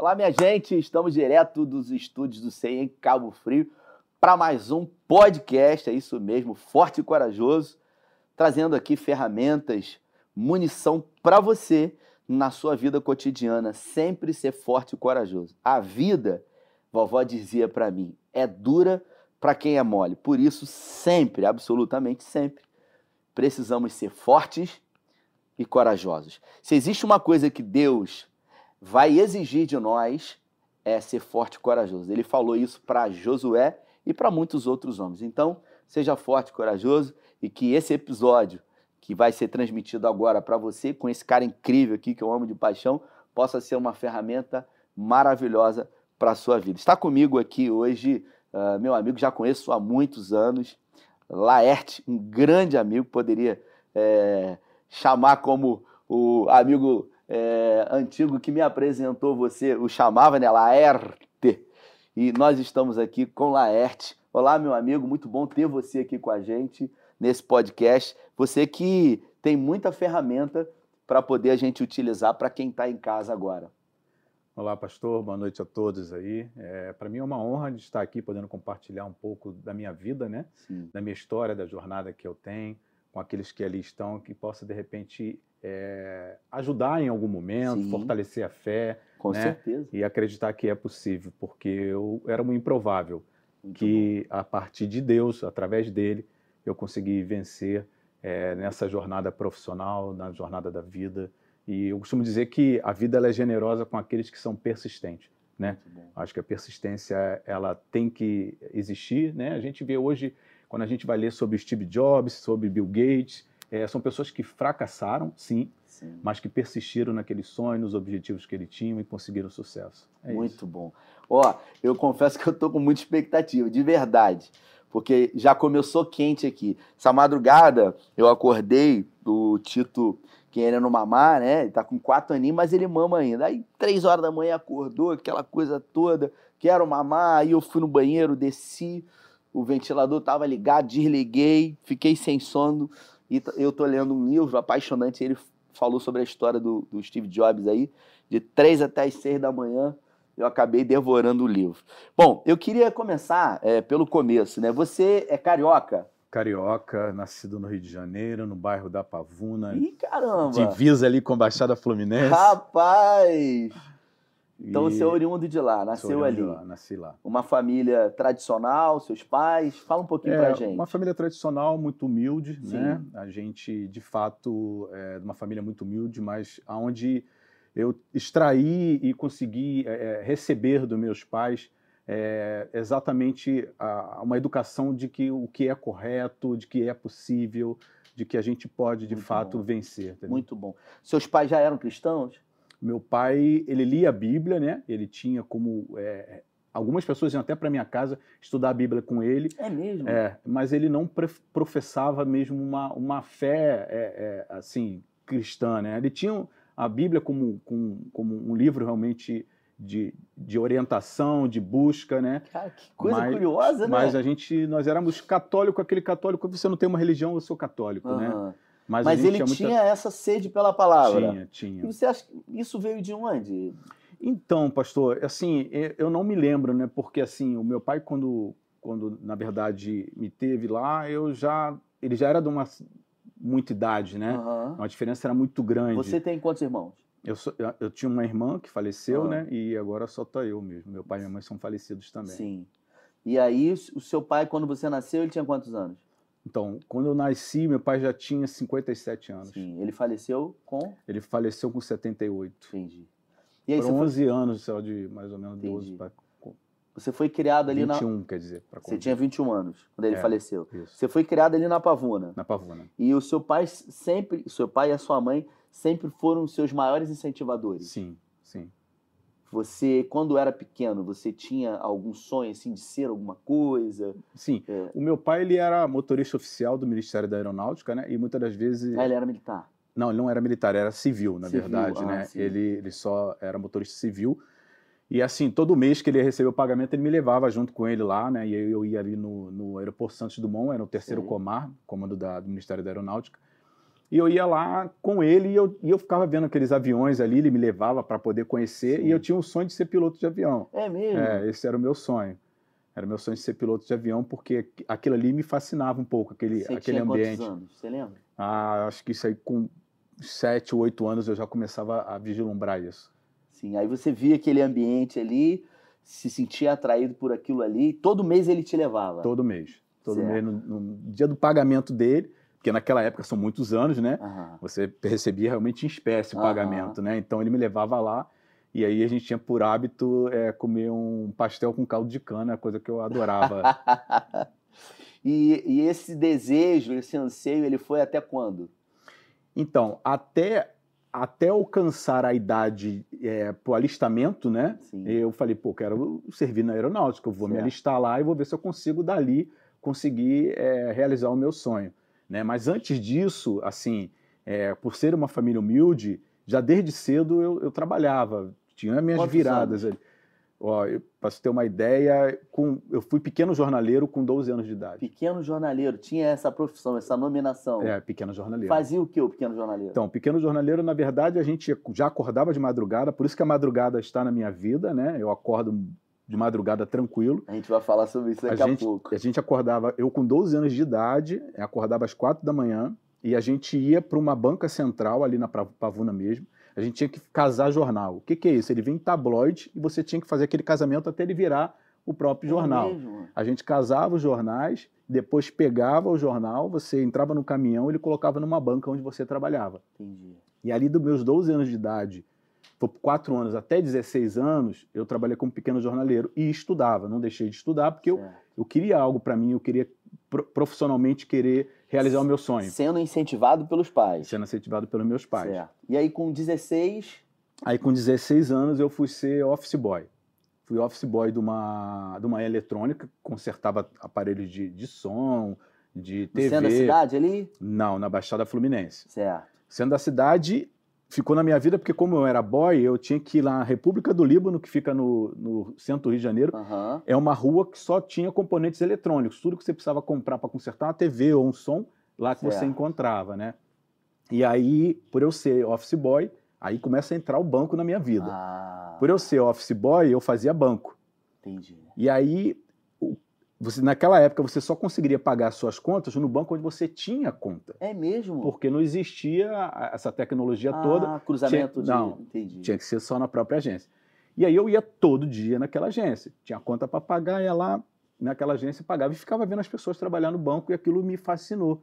Olá, minha gente, estamos direto dos estúdios do CEI em Cabo Frio para mais um podcast, é isso mesmo, forte e corajoso, trazendo aqui ferramentas, munição para você na sua vida cotidiana, sempre ser forte e corajoso. A vida, vovó dizia para mim, é dura para quem é mole. Por isso, sempre, absolutamente sempre, precisamos ser fortes e corajosos. Se existe uma coisa que Deus vai exigir de nós é ser forte e corajoso. Ele falou isso para Josué e para muitos outros homens. Então, seja forte e corajoso e que esse episódio que vai ser transmitido agora para você, com esse cara incrível aqui que eu amo de paixão, possa ser uma ferramenta maravilhosa para a sua vida. Está comigo aqui hoje, uh, meu amigo, já conheço há muitos anos, Laerte, um grande amigo, poderia é, chamar como o amigo é, antigo que me apresentou você, o chamava, né? Laerte. E nós estamos aqui com Laerte. Olá, meu amigo, muito bom ter você aqui com a gente nesse podcast. Você que tem muita ferramenta para poder a gente utilizar para quem está em casa agora. Olá, pastor. Boa noite a todos aí. É, para mim é uma honra de estar aqui podendo compartilhar um pouco da minha vida, né? Sim. Da minha história, da jornada que eu tenho com aqueles que ali estão, que possa de repente é, ajudar em algum momento, Sim. fortalecer a fé. Com né? certeza. E acreditar que é possível, porque eu era um improvável. Muito que bom. a partir de Deus, através dele, eu consegui vencer é, nessa jornada profissional, na jornada da vida. E eu costumo dizer que a vida é generosa com aqueles que são persistentes. Né? Acho que a persistência ela tem que existir. Né? A gente vê hoje, quando a gente vai ler sobre Steve Jobs, sobre Bill Gates, é, são pessoas que fracassaram, sim, sim, mas que persistiram naquele sonho, nos objetivos que ele tinha e conseguiram sucesso. É Muito isso. bom. Ó, eu confesso que eu tô com muita expectativa, de verdade, porque já começou quente aqui. Essa madrugada eu acordei, o Tito querendo mamar, né? Ele tá com quatro aninhos, mas ele mama ainda. Aí, três horas da manhã, acordou, aquela coisa toda, quero mamar. Aí eu fui no banheiro, desci, o ventilador tava ligado, desliguei, fiquei sem sono. E eu tô lendo um livro apaixonante, ele falou sobre a história do, do Steve Jobs aí, de três até as seis da manhã, eu acabei devorando o livro. Bom, eu queria começar é, pelo começo, né? Você é carioca? Carioca, nascido no Rio de Janeiro, no bairro da Pavuna. Ih, caramba! Divisa ali com a Baixada Fluminense. Rapaz! Então e... você é oriundo de lá, nasceu ali. Lá, nasci lá. Uma família tradicional, seus pais? Fala um pouquinho é, pra gente. Uma família tradicional, muito humilde, Sim. né? A gente, de fato, é uma família muito humilde, mas aonde eu extraí e consegui é, é, receber dos meus pais é, exatamente a, uma educação de que o que é correto, de que é possível, de que a gente pode, de muito fato, bom. vencer. Entendeu? Muito bom. Seus pais já eram cristãos? Meu pai, ele lia a Bíblia, né? Ele tinha como é, algumas pessoas iam até para minha casa estudar a Bíblia com ele. É mesmo? É, mas ele não professava mesmo uma, uma fé é, é, assim cristã, né? Ele tinha a Bíblia como, como, como um livro realmente de, de orientação, de busca, né? Cara, que coisa mas, curiosa, né? Mas a gente, nós éramos católico, aquele católico, você não tem uma religião, eu sou católico, uhum. né? Mas, Mas ele tinha, muita... essa sede pela palavra. Tinha, tinha. E você acha que isso veio de onde? Então, pastor, assim, eu não me lembro, né? Porque assim, o meu pai quando quando na verdade me teve lá, eu já ele já era de uma muita idade, né? Uhum. A diferença era muito grande. Você tem quantos irmãos? Eu, sou, eu tinha uma irmã que faleceu, uhum. né? E agora só tô eu mesmo. Meu pai e minha mãe são falecidos também. Sim. E aí, o seu pai, quando você nasceu, ele tinha quantos anos? Então, quando eu nasci, meu pai já tinha 57 anos. Sim, ele faleceu com? Ele faleceu com 78. Entendi. E aí você 11 foi... anos, só de mais ou menos Entendi. 12 para... Você foi criado ali 21, na... 21, quer dizer. Você tinha 21 anos quando ele é, faleceu. Isso. Você foi criado ali na Pavuna. Na Pavuna. E o seu pai sempre, seu pai e a sua mãe sempre foram os seus maiores incentivadores. Sim, sim. Você, quando era pequeno, você tinha algum sonho assim de ser alguma coisa? Sim. É. O meu pai ele era motorista oficial do Ministério da Aeronáutica, né? E muitas das vezes. Ah, ele era militar. Não, ele não era militar, era civil, na civil. verdade, ah, né? Sim. Ele, ele só era motorista civil. E assim, todo mês que ele recebeu o pagamento, ele me levava junto com ele lá, né? E eu, eu ia ali no, no aeroporto Santos Dumont, era o terceiro comar, comando da, do Ministério da Aeronáutica. E eu ia lá com ele e eu, e eu ficava vendo aqueles aviões ali, ele me levava para poder conhecer Sim. e eu tinha um sonho de ser piloto de avião. É mesmo? É, esse era o meu sonho. Era o meu sonho de ser piloto de avião porque aquilo ali me fascinava um pouco, aquele, Você aquele tinha ambiente. quantos anos? Você lembra? Ah, acho que isso aí com sete, oito anos eu já começava a vislumbrar isso. Sim, aí você via aquele ambiente ali, se sentia atraído por aquilo ali, todo mês ele te levava. Todo mês. Todo Certo. mês, no, no dia do pagamento dele, porque naquela época são muitos anos, né? Aham. Você recebia realmente em espécie o Aham. pagamento, né? Então ele me levava lá e aí a gente tinha por hábito é, comer um pastel com caldo de cana, coisa que eu adorava. e, e esse desejo, esse anseio, ele foi até quando? então, até, até alcançar a idade é, para o alistamento, né? Sim. Eu falei, pô, quero servir na aeronáutica, eu vou me Certo. alistar lá e vou ver se eu consigo dali conseguir é, realizar o meu sonho. Né? Mas antes disso, assim, é, por ser uma família humilde, já desde cedo eu, eu trabalhava, tinha minhas Quantos viradas ali. Ó, para você ter uma ideia, com, eu fui pequeno jornaleiro com 12 anos de idade. Pequeno jornaleiro, tinha essa profissão, essa nominação. É, pequeno jornaleiro. Fazia o que o pequeno jornaleiro? Então, pequeno jornaleiro, na verdade, a gente já acordava de madrugada, por isso que a madrugada está na minha vida, né? Eu acordo de madrugada tranquilo. A gente vai falar sobre isso daqui a, gente, pouco. a gente acordava, eu com 12 anos de idade, acordava às 4 da manhã e a gente ia para uma banca central ali na Pavuna mesmo. A gente tinha que casar jornal. O que, que é isso? Ele vem em tabloide e você tinha que fazer aquele casamento até ele virar o próprio É jornal. mesmo? A gente casava os jornais, depois pegava o jornal, você entrava no caminhão, ele colocava numa banca onde você trabalhava. Entendi. E ali dos meus 12 anos de idade, por 4 anos até 16 anos, eu trabalhei como pequeno jornaleiro e estudava. Não deixei de estudar porque eu, eu queria algo para mim, eu queria pro- profissionalmente querer realizar o meu sonho, Sendo incentivado pelos pais. sendo incentivado pelos meus pais. Certo. E aí, com 16, Aí com 16 anos eu fui ser office boy. Fui office boy de uma, de uma eletrônica, consertava aparelhos de, de som, de TV. centro da cidade ali? Não, na Baixada Fluminense. Certo. Sendo da cidade, ficou na minha vida porque como eu era boy, eu tinha que ir lá na República do Líbano, que fica no, no centro do Rio de Janeiro. Aham. É uma rua que só tinha componentes eletrônicos. Tudo que você precisava comprar para consertar uma TV ou um som, lá que você Certo. encontrava, né? E aí, por eu ser office boy, aí começa a entrar o banco na minha vida. Ah, Por eu ser office boy, eu fazia banco. entendi. E aí, você, naquela época, você só conseguiria pagar suas contas no banco onde você tinha conta. É mesmo? Porque não existia essa tecnologia ah, toda, cruzamento Tinha- de... não, Entendi. tinha que ser só na própria agência. E aí eu ia todo dia naquela agência. Tinha conta para pagar, ia lá naquela agência, pagava e ficava vendo as pessoas trabalhar no banco e aquilo me fascinou.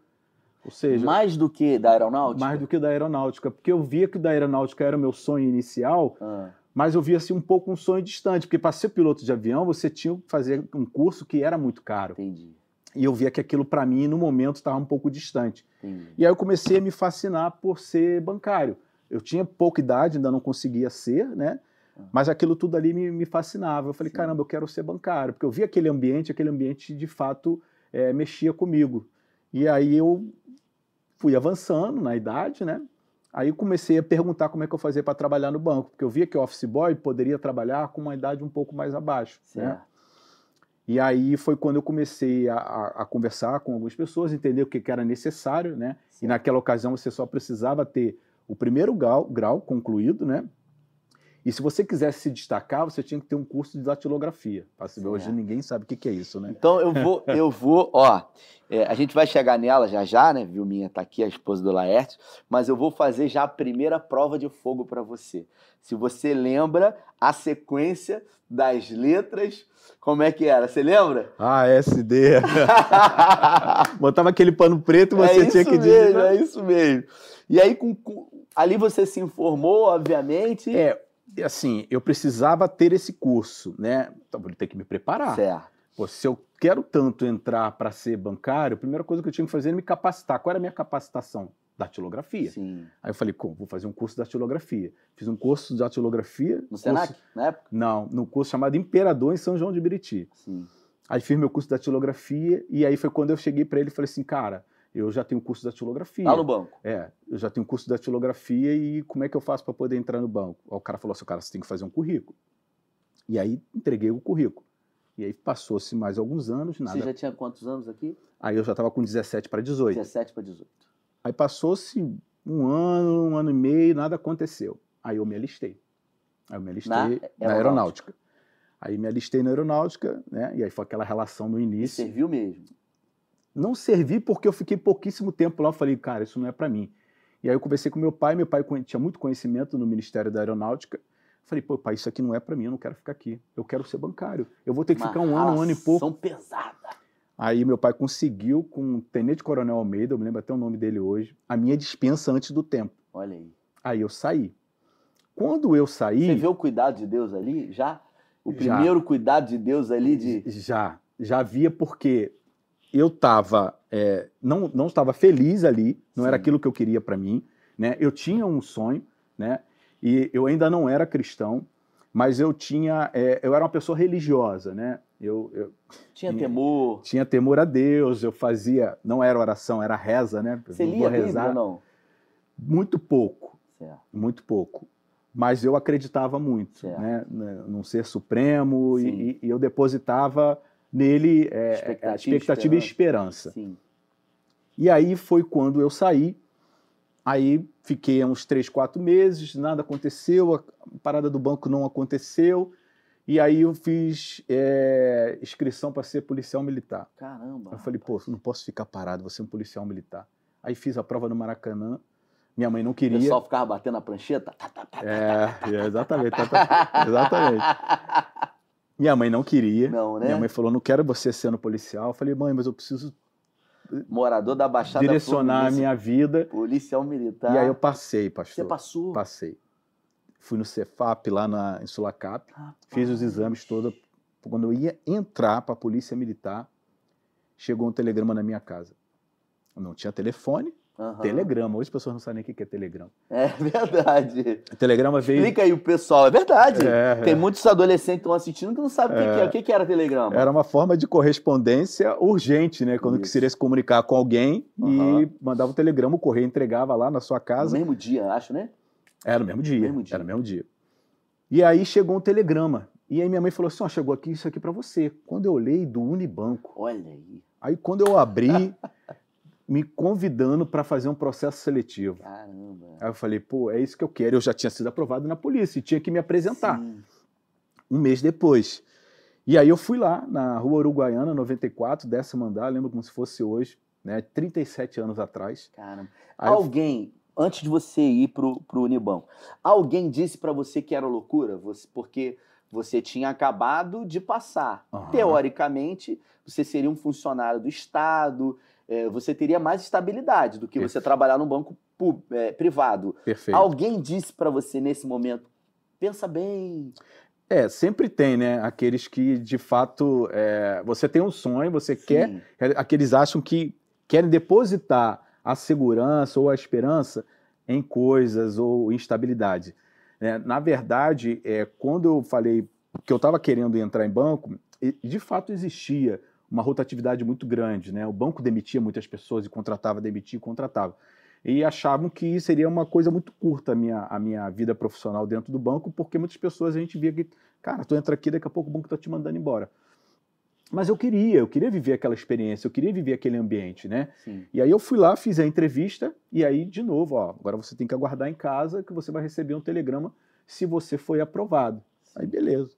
Ou seja, Mais do que da aeronáutica? mais do que da aeronáutica, porque eu via que da aeronáutica era o meu sonho inicial, Ah, mas eu via assim um pouco um sonho distante, porque para ser piloto de avião você tinha que fazer um curso que era muito caro. entendi. E eu via que aquilo para mim no momento estava um pouco distante. Entendi. E aí eu comecei a me fascinar por ser bancário. Eu tinha pouca idade, ainda não conseguia ser, né? Mas aquilo tudo ali me, me fascinava. Eu falei, Sim. caramba, eu quero ser bancário, porque eu via aquele ambiente, aquele ambiente de fato eh, mexia comigo. E aí eu fui avançando na idade, né? Aí comecei a perguntar como é que eu fazia para trabalhar no banco, porque eu via que o office boy poderia trabalhar com uma idade um pouco mais abaixo, né? Certo. E aí foi quando eu comecei a, a- a conversar com algumas pessoas, entender o que, que era necessário, né? E certo. naquela ocasião você só precisava ter o primeiro grau, grau concluído, né? E se você quisesse se destacar, você tinha que ter um curso de datilografia. Ver, Hoje Certo. ninguém sabe o que, é isso, né? Então eu vou, eu vou, ó, é, a gente vai chegar nela já já, né? Vilminha tá aqui, a esposa do Laerte, mas eu vou fazer já a primeira prova de fogo para você. Se você lembra a sequência das letras, como é que era? Você lembra? Ah, SD. Botava aquele pano preto e é você isso tinha que mesmo, digitar. é isso mesmo. E aí com, com- ali você se informou, obviamente. É, assim, eu precisava ter esse curso, né? Então, vou ter que me preparar. Certo. Pô, se eu quero tanto entrar para ser bancário, a primeira coisa que eu tinha que fazer era me capacitar. Qual era a minha capacitação? Datilografia. Sim. Aí eu falei, como? Vou fazer um curso de datilografia. Fiz um curso de datilografia. No Senac, curso- na época? Não, no curso chamado Imperador em São João de Meriti. Sim. Aí fiz meu curso de datilografia e aí foi quando eu cheguei para ele e falei assim, cara, eu já tenho curso de datilografia. Lá no banco. É, eu já tenho curso de datilografia e como é que eu faço para poder entrar no banco? Aí o cara falou assim, cara, você tem que fazer um currículo. E aí entreguei o currículo. E aí passou-se mais alguns anos, nada. Você já tinha quantos anos aqui? Aí eu já estava com 17 para 18. 17 para 18. Aí passou-se um ano, um ano e meio, nada aconteceu. Aí eu me alistei. Aí eu me alistei Na na, aeronáutica. aeronáutica. Aí me alistei na aeronáutica, né? E aí foi aquela relação no E início. serviu mesmo. Não servi porque eu fiquei pouquíssimo tempo lá. Eu falei, cara, isso não é para mim. E aí eu conversei com meu pai. Meu pai tinha muito conhecimento no Ministério da Aeronáutica. Falei, pô, pai, isso aqui não é para mim. Eu não quero ficar aqui. Eu quero ser bancário. Eu vou ter que Uma ficar um ano, um ano e pouco. relação pesada. Aí meu pai conseguiu, com o Tenente Coronel Almeida, eu me lembro até o nome dele hoje, a minha dispensa antes do tempo. Olha aí. Aí eu saí. Quando eu saí. Você vê o cuidado de Deus ali? Já? O Já. primeiro cuidado de Deus ali de. Já, já havia porque eu estava, não, não estava feliz ali, não era Sim. aquilo que eu queria para mim, né? Eu tinha um sonho, né? E eu ainda não era cristão, mas eu tinha, é, eu era uma pessoa religiosa, né? Eu, eu Tinha temor. tinha temor a Deus, eu fazia, não era oração, era reza, né? Você Eu lia a Bíblia não? Muito pouco, Certo. muito pouco. Mas eu acreditava muito, Certo. né? Num ser supremo e, e eu depositava nele é, Expectativa, expectativa, e esperança. Sim. E aí foi quando eu saí. Aí fiquei uns três, quatro meses, nada aconteceu, a parada do banco não aconteceu. E aí eu fiz é, inscrição para ser policial militar. Caramba. Eu falei, pô, não posso ficar parado, vou ser um policial militar. Aí fiz a prova no Maracanã. Minha mãe não O queria. pessoal ficava batendo a prancheta. É, é, exatamente. exatamente. Minha mãe não queria. Não, né? Minha mãe falou, não quero você sendo policial. Eu falei, mãe, mas eu preciso Morador da Baixada direcionar a Fluminense, minha vida. Policial militar. E aí eu passei, Você pastor. passou? Passei. Fui no Cefap, lá na, em Sulacap. Fiz os exames todos. Quando eu ia entrar para a polícia militar, chegou um telegrama na minha casa. Eu não tinha telefone, Aham. telegrama. Hoje as pessoas não sabem nem o que é telegrama. É verdade. O telegrama veio. Explica aí o pessoal. É verdade. É, Tem é. muitos adolescentes que estão assistindo que não sabem o que, É. é. O que, que era telegrama? Era uma forma de correspondência urgente, né? Quando que queria se comunicar com alguém Aham. e mandava um telegrama, o correio entregava lá na sua No casa. mesmo dia, acho, né? Era no mesmo dia. Mesmo dia. Era no mesmo dia. E aí chegou um telegrama. E aí minha mãe falou assim: ó, chegou aqui isso aqui para você. Quando eu olhei do Unibanco, Olha aí. aí quando eu abri, me convidando para fazer um processo seletivo. Caramba. Aí eu falei, pô, é isso que eu quero. Eu já tinha sido aprovado na polícia e tinha que me apresentar. Sim. um mês depois. E aí eu fui lá na Rua Uruguaiana, 94, décimo andar, lembro como se fosse hoje, né? 37 anos atrás. Caramba. Aí eu- Alguém, antes de você ir pro, pro Unibanco, alguém disse pra você que era loucura? Você, porque você tinha acabado de passar. Aham. Teoricamente, você seria um funcionário do Estado, eh, você teria mais estabilidade do que você trabalhar num banco eh, privado. Perfeito. Alguém disse pra você nesse momento, pensa bem. É, sempre tem, né? Aqueles que, de fato, é, você tem um sonho, você quer, Sim, aqueles acham que querem depositar a segurança ou a esperança em coisas ou instabilidade. né? na verdade, é, quando eu falei que eu estava querendo entrar em banco, de fato existia uma rotatividade muito grande. Né? O banco demitia muitas pessoas e contratava, demitia e contratava. E achavam que seria uma coisa muito curta a minha, a minha vida profissional dentro do banco, porque muitas pessoas a gente via que, cara, tu entra aqui, daqui a pouco o banco está te mandando embora. Mas eu queria, eu queria viver aquela experiência, eu queria viver aquele ambiente, né? sim. E aí eu fui lá, fiz a entrevista, e aí, de novo, ó, agora você tem que aguardar em casa que você vai receber um telegrama se você foi aprovado. Aí beleza.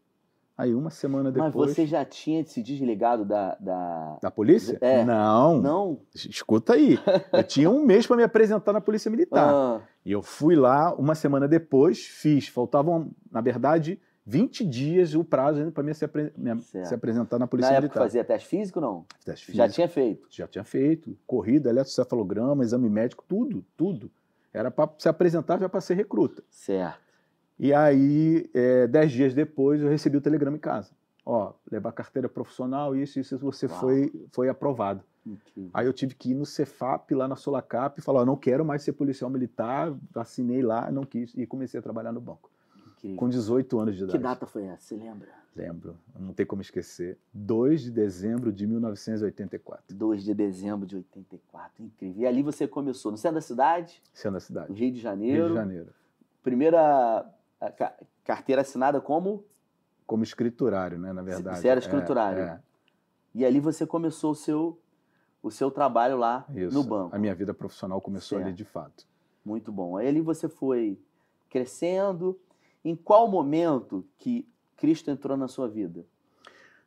Aí uma semana Mas depois. você já tinha se desligado da. da... Da polícia? É. Não. Não? Escuta aí. Eu tinha um mês para me apresentar na Polícia Militar. Ah, E eu fui lá, uma semana depois, fiz. Faltavam, na verdade, 20 dias o prazo para mim se, apre- me- se apresentar na na Polícia época Militar. fazia teste físico não? Teste Já físico. tinha feito. Já tinha feito. Corrida, eletrocefalograma, exame médico, tudo, tudo. Era para se apresentar já para ser recruta. Certo. E aí, é, dez dias depois, eu recebi o telegrama em casa. Ó, levar carteira profissional, isso, isso, você Uau. foi, foi aprovado. Incrível. Aí eu tive que ir no Cefap, lá na Solacap, e falar, ó, não quero mais ser policial militar, assinei lá, não quis, e comecei a trabalhar no banco. Incrível. Com 18 anos de idade. Que data foi essa? Você lembra? Lembro, não tem como esquecer. 2 de dezembro de 1984, 2 de dezembro de 84. Incrível. E ali você começou no centro da cidade, sendo a no cidade. Rio de Janeiro. Rio de Janeiro. Primeira carteira assinada como? Como escriturário, né, na verdade. Você era É, escriturário. é. E ali você começou o seu o seu trabalho lá Isso. no banco. A minha vida profissional começou Certo. ali de fato. Muito bom. Aí ali você foi crescendo. Em qual momento que Cristo entrou na sua vida?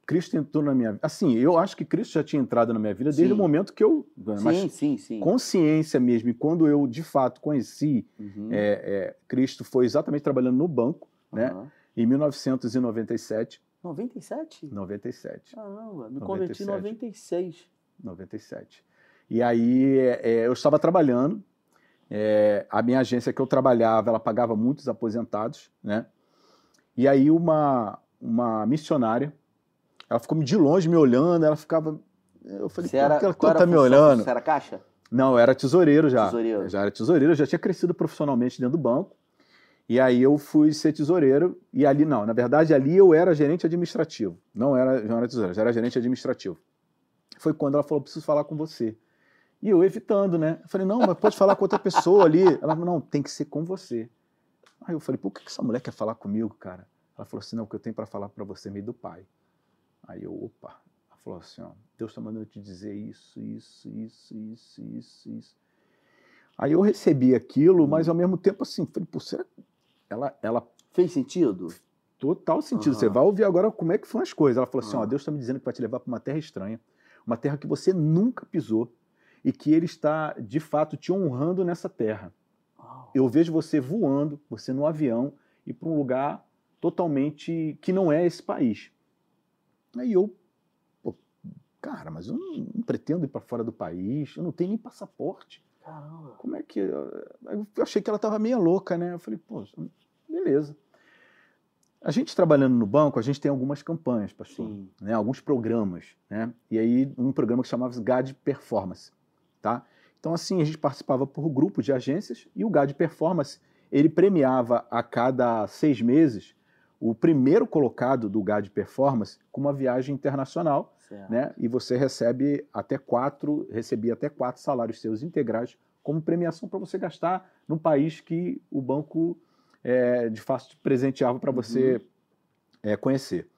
Cristo entrou na minha vida. Assim, eu acho que Cristo já tinha entrado na minha vida desde Sim. o momento que eu. Mas sim, sim, sim. consciência mesmo, e quando eu de fato conheci Uhum. é, é, Cristo, foi exatamente trabalhando no banco, né? Aham. Em 1997. 97? 97. Caramba, me converti em 96. 97. E aí é, é, eu estava trabalhando, é, a minha agência que eu trabalhava, ela pagava muitos aposentados, né? E aí uma, uma missionária, ela ficou de longe me olhando, ela ficava... Eu falei, Você era, que ela tá me olhando? Você era caixa? Não, eu era tesoureiro já. Tesoureiro. Eu já era tesoureiro, eu já tinha crescido profissionalmente dentro do banco. E aí eu fui ser tesoureiro, e ali não, na verdade ali eu era gerente administrativo. Não era, não era tesoureiro, já era gerente administrativo. Foi quando ela falou, preciso falar com você. E eu evitando, né? Eu falei, não, mas pode falar com outra pessoa ali. Ela falou, não, tem que ser com você. Aí eu falei, por que que essa mulher quer falar comigo, cara? Ela falou assim, não, o que eu tenho para falar para você é meio do pai. Aí eu, opa. Ela falou assim, ó, Deus está mandando te dizer isso, isso, isso, isso, isso, isso. Aí eu recebi aquilo, mas ao mesmo tempo assim, falei, pô, será que ela, ela Fez sentido? total sentido. Aham. Você vai ouvir agora como é que foram as coisas. Ela falou assim, ó, Aham. Deus está me dizendo que vai te levar para uma terra estranha, uma terra que você nunca pisou e que Ele está, de fato, te honrando nessa terra. Uau. Eu vejo você voando, você no avião, e para um lugar totalmente que não é esse país. Aí eu, pô, cara, mas eu não, não pretendo ir para fora do país, eu não tenho nem passaporte. Caramba. Como é que. Eu achei que ela estava meio louca, né? Eu falei, pô, beleza. A gente trabalhando no banco, a gente tem algumas campanhas, pastor Sim. né, alguns programas, né? E aí um programa que chamava GAD Performance, tá? Então assim, a gente participava por grupo de agências e o GAD Performance, ele premiava a cada seis meses o primeiro colocado do GAD Performance com uma viagem internacional, Certo. né? E você recebe até quatro, recebia até quatro salários seus integrais como premiação para você gastar no país que o banco é, de fato te presenteava para você é, conhecer.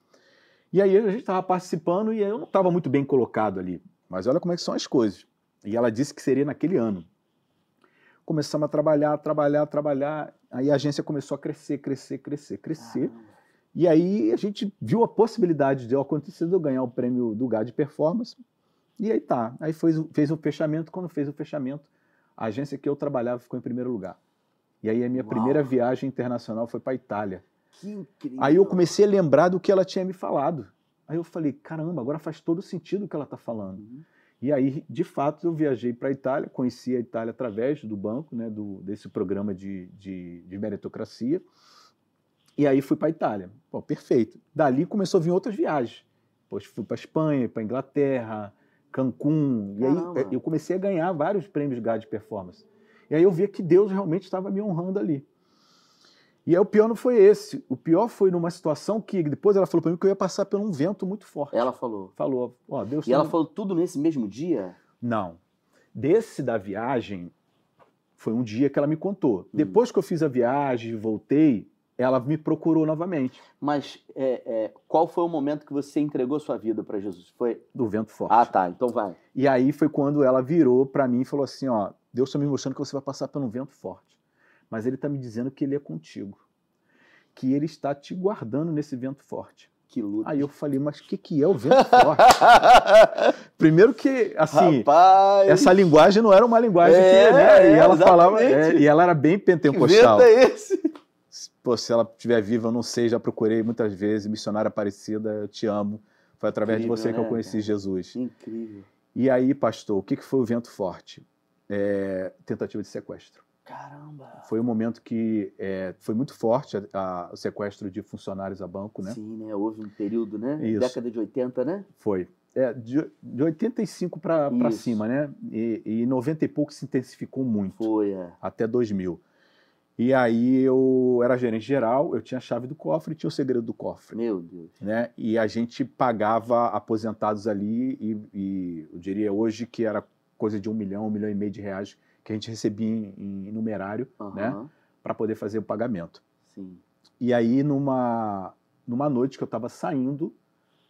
E aí a gente estava participando e eu não estava muito bem colocado ali. Mas olha como é que são as coisas. E ela disse que seria naquele ano. Começamos a trabalhar, trabalhar, trabalhar. Aí a agência começou a crescer, crescer, crescer, crescer. E aí a gente viu a possibilidade de acontecer de eu ganhar o prêmio do GAD Performance. E aí tá. Aí fez, fez o fechamento. Quando fez o fechamento, a agência que eu trabalhava ficou em primeiro lugar. E aí a minha Uau. primeira viagem internacional foi para a Itália. Que incrível. Aí eu comecei a lembrar do que ela tinha me falado. Aí eu falei, caramba, agora faz todo sentido o que ela está falando. Uhum. E aí, de fato, eu viajei para a Itália, conheci a Itália através do banco, né, do, desse programa de, de, de meritocracia. E aí fui para a Itália. Pô, perfeito. Dali começou a vir outras viagens. Pois fui para Espanha, para Inglaterra, Cancún. E aí eu comecei a ganhar vários prêmios GAD Performance. E aí eu via que Deus realmente estava me honrando ali. E aí o pior não foi esse. O pior foi numa situação que depois ela falou para mim que eu ia passar por um vento muito forte. Ela falou. falou, ó, Deus E tá ela falou tudo nesse mesmo dia? não. Desse da viagem, foi um dia que ela me contou. Hum. Depois que eu fiz a viagem e voltei, ela me procurou novamente, Mas é, é, qual foi o momento que você entregou sua vida para Jesus? Foi. do vento forte. Ah, tá. Então vai. E aí foi quando ela virou para mim e falou assim: ó, Deus está me mostrando que você vai passar por um vento forte. Mas ele está me dizendo que ele é contigo. Que ele está te guardando nesse vento forte. Que luta. Aí eu falei, mas o que, que é o vento forte? Primeiro que, assim, Rapaz. essa linguagem não era uma linguagem É, que, né? E ela falava, exatamente. é, e ela era bem que pentecostal. vento é esse? Pô, se ela estiver viva, eu não sei, já procurei muitas vezes, missionária Aparecida, eu te amo. Foi através Incrível, de você que eu né, conheci cara? Jesus. Incrível. E aí, pastor, o que, que foi o vento forte? É, tentativa de sequestro. Caramba. Foi um momento que é, foi muito forte a- a- o sequestro de funcionários a banco, né? Sim, né? Houve um período, né? Isso. Década de 80, né? Foi. É, de, de 85 para cima, né? E, e em 90 e pouco se intensificou muito. Foi, é. até 2000. E aí eu era gerente geral, eu tinha a chave do cofre e tinha o segredo do cofre, Meu Deus. né? E a gente pagava aposentados ali e, e eu diria hoje que era coisa de um milhão, um milhão e meio de reais que a gente recebia em, em numerário Aham. Né? para poder fazer o pagamento. Sim. E aí numa numa noite que eu estava saindo,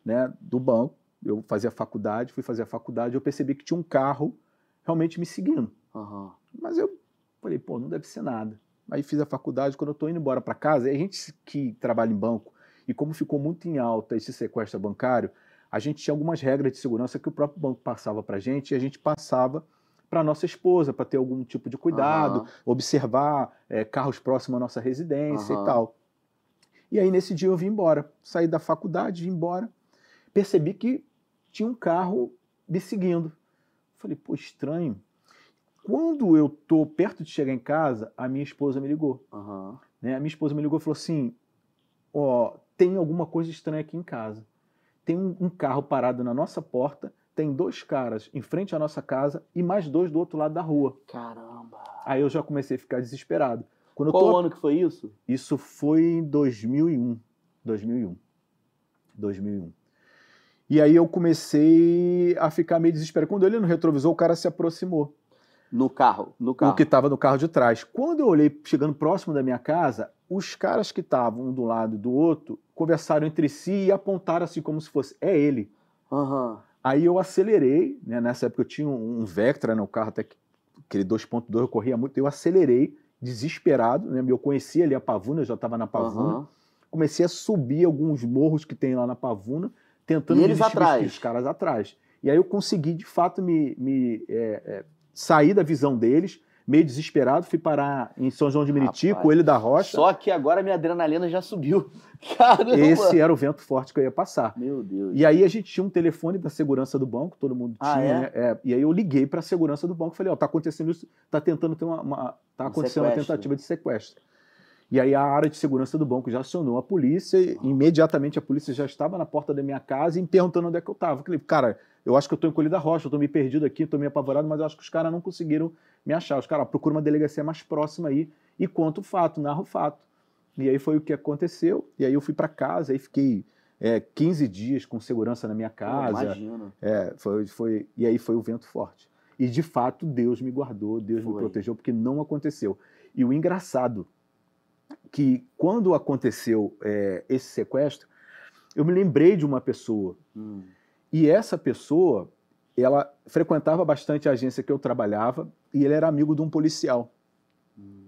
né, do banco, eu fazia faculdade, fui fazer a faculdade, eu percebi que tinha um carro realmente me seguindo. Aham. Mas eu falei, pô, não deve ser nada. Aí fiz a faculdade, quando eu tô indo embora para casa, a gente que trabalha em banco, e como ficou muito em alta esse sequestro bancário, a gente tinha algumas regras de segurança que o próprio banco passava para a gente e a gente passava para nossa esposa, para ter algum tipo de cuidado, Aham. observar é, carros próximos à nossa residência Aham. e tal. E aí nesse dia eu vim embora, saí da faculdade, vim embora, percebi que tinha um carro me seguindo. Falei, pô, estranho. Quando eu tô perto de chegar em casa, a minha esposa me ligou Aham. né? A minha esposa me ligou e falou assim: Ó, tem alguma coisa estranha aqui em casa. Tem um, um carro parado na nossa porta, tem dois caras em frente à nossa casa e mais dois do outro lado da rua. Caramba. Aí eu já comecei a ficar desesperado. Quando eu Qual tô- ano que foi isso? Isso foi em 2001. 2001. 2001. E aí eu comecei a ficar meio desesperado. Quando eu olhei no retrovisor, o cara se aproximou. No carro. No carro. o que estava no carro de trás. Quando eu olhei chegando próximo da minha casa, os caras que estavam um do lado e do outro conversaram entre si e apontaram assim como se fosse é ele. Aham. Aí eu acelerei, né? Nessa época eu tinha um, um Vectra no carro, até que aquele 2.2 eu corria muito, eu acelerei, desesperado, né? Eu conhecia ali a Pavuna, eu já estava na Pavuna. Aham. Comecei a subir alguns morros que tem lá na Pavuna, tentando E eles atrás? Os caras atrás. E aí eu consegui, de fato, me, me é, é, sair da visão deles, meio desesperado, fui parar em São João de Meriti, Rapaz, Coelho da Rocha. Só que agora minha adrenalina já subiu. Caramba. Esse era o vento forte que eu ia passar. Meu Deus. E aí a gente tinha um telefone da segurança do banco, todo mundo Ah, tinha, é? né? É, e aí eu liguei para a segurança do banco, falei, ó, tá acontecendo isso, tá tentando ter uma, uma- tá Um acontecendo uma sequestro. tentativa de sequestro. E aí a área de segurança do banco já acionou a polícia, e Ah. imediatamente a polícia já estava na porta da minha casa e me perguntando onde é que eu estava. Falei, cara, eu acho que eu estou em Colhi da Rocha, eu estou meio perdido aqui, estou meio apavorado, mas eu acho que os caras não conseguiram me achar. Os caras, procura uma delegacia mais próxima aí e conta o fato, narra o fato. E aí foi o que aconteceu, e aí eu fui para casa, aí fiquei é, 15 dias com segurança na minha casa. Imagina. É, foi, foi, e aí foi o vento forte. E de fato Deus me guardou, Deus me Foi. protegeu, porque não aconteceu. E o engraçado, que quando aconteceu é, esse sequestro, eu me lembrei de uma pessoa. Hum. E essa pessoa, ela frequentava bastante a agência que eu trabalhava e ele era amigo de um policial. Hum.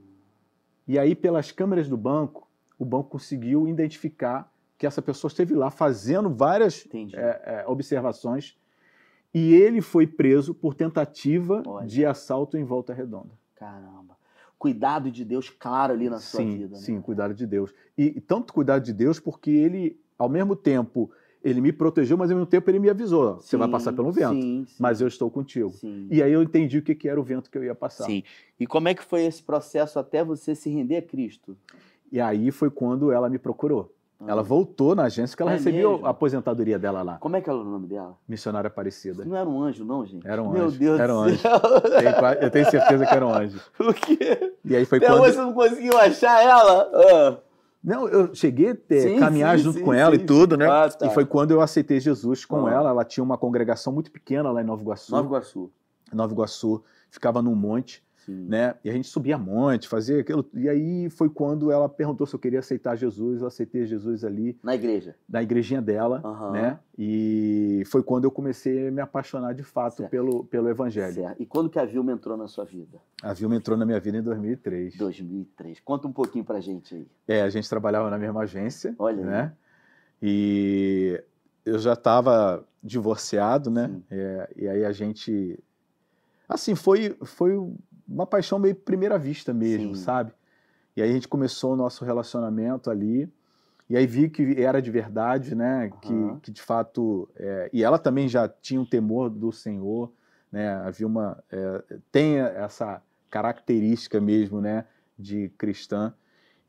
E aí, pelas câmeras do banco, o banco conseguiu identificar que essa pessoa esteve lá fazendo várias é, é, observações e ele foi preso por tentativa Olha. de assalto em Volta Redonda. Caramba. Cuidado de Deus claro ali na sua sim, vida. né? sim, cuidado de Deus. E, e tanto cuidado de Deus porque ele, ao mesmo tempo, ele me protegeu, mas ao mesmo tempo ele me avisou: você vai passar pelo vento, Sim, sim, mas eu estou contigo. Sim. E aí eu entendi o que, que era o vento que eu ia passar. Sim. E como é que foi esse processo até você se render a Cristo? E aí foi quando ela me procurou. Ah. Ela voltou na agência, que ela É recebeu mesmo? a aposentadoria dela lá, Como é que era o nome dela? missionária Aparecida. Não era um anjo, não, gente? Era um Meu anjo, Deus era um anjo. Eu tenho certeza que era um anjo. o quê? E aí foi Até quando. você não conseguiu achar ela? Ah. Não, eu cheguei a ter- Sim, caminhar sim, junto sim, com ela e tudo, né? Ah, tá. E foi quando eu aceitei Jesus com Ah. ela. Ela tinha uma congregação muito pequena lá em Nova Iguaçu. Nova Iguaçu. Nova Iguaçu, ficava num monte, Sim. né? E a gente subia monte, fazia aquilo. E aí foi quando ela perguntou se eu queria aceitar Jesus. Eu aceitei Jesus ali Na igreja. na igrejinha dela, Aham. né? E foi quando eu comecei a me apaixonar de fato Certo. pelo, pelo evangelho. Certo. E quando que a Vilma entrou na sua vida? A Vilma entrou na minha vida em 2003. 2003. Conta um pouquinho pra gente aí. É, a gente trabalhava na mesma agência, Olha aí. né? E eu já estava divorciado, né? É, e aí a gente, assim, foi foi uma paixão meio primeira vista mesmo, Sim. sabe? E aí a gente começou o nosso relacionamento ali. E aí vi que era de verdade, né? Que, Aham. que de fato. é, e ela também já tinha um temor do Senhor, né? A Vilma é, tem essa característica mesmo, né? De cristã.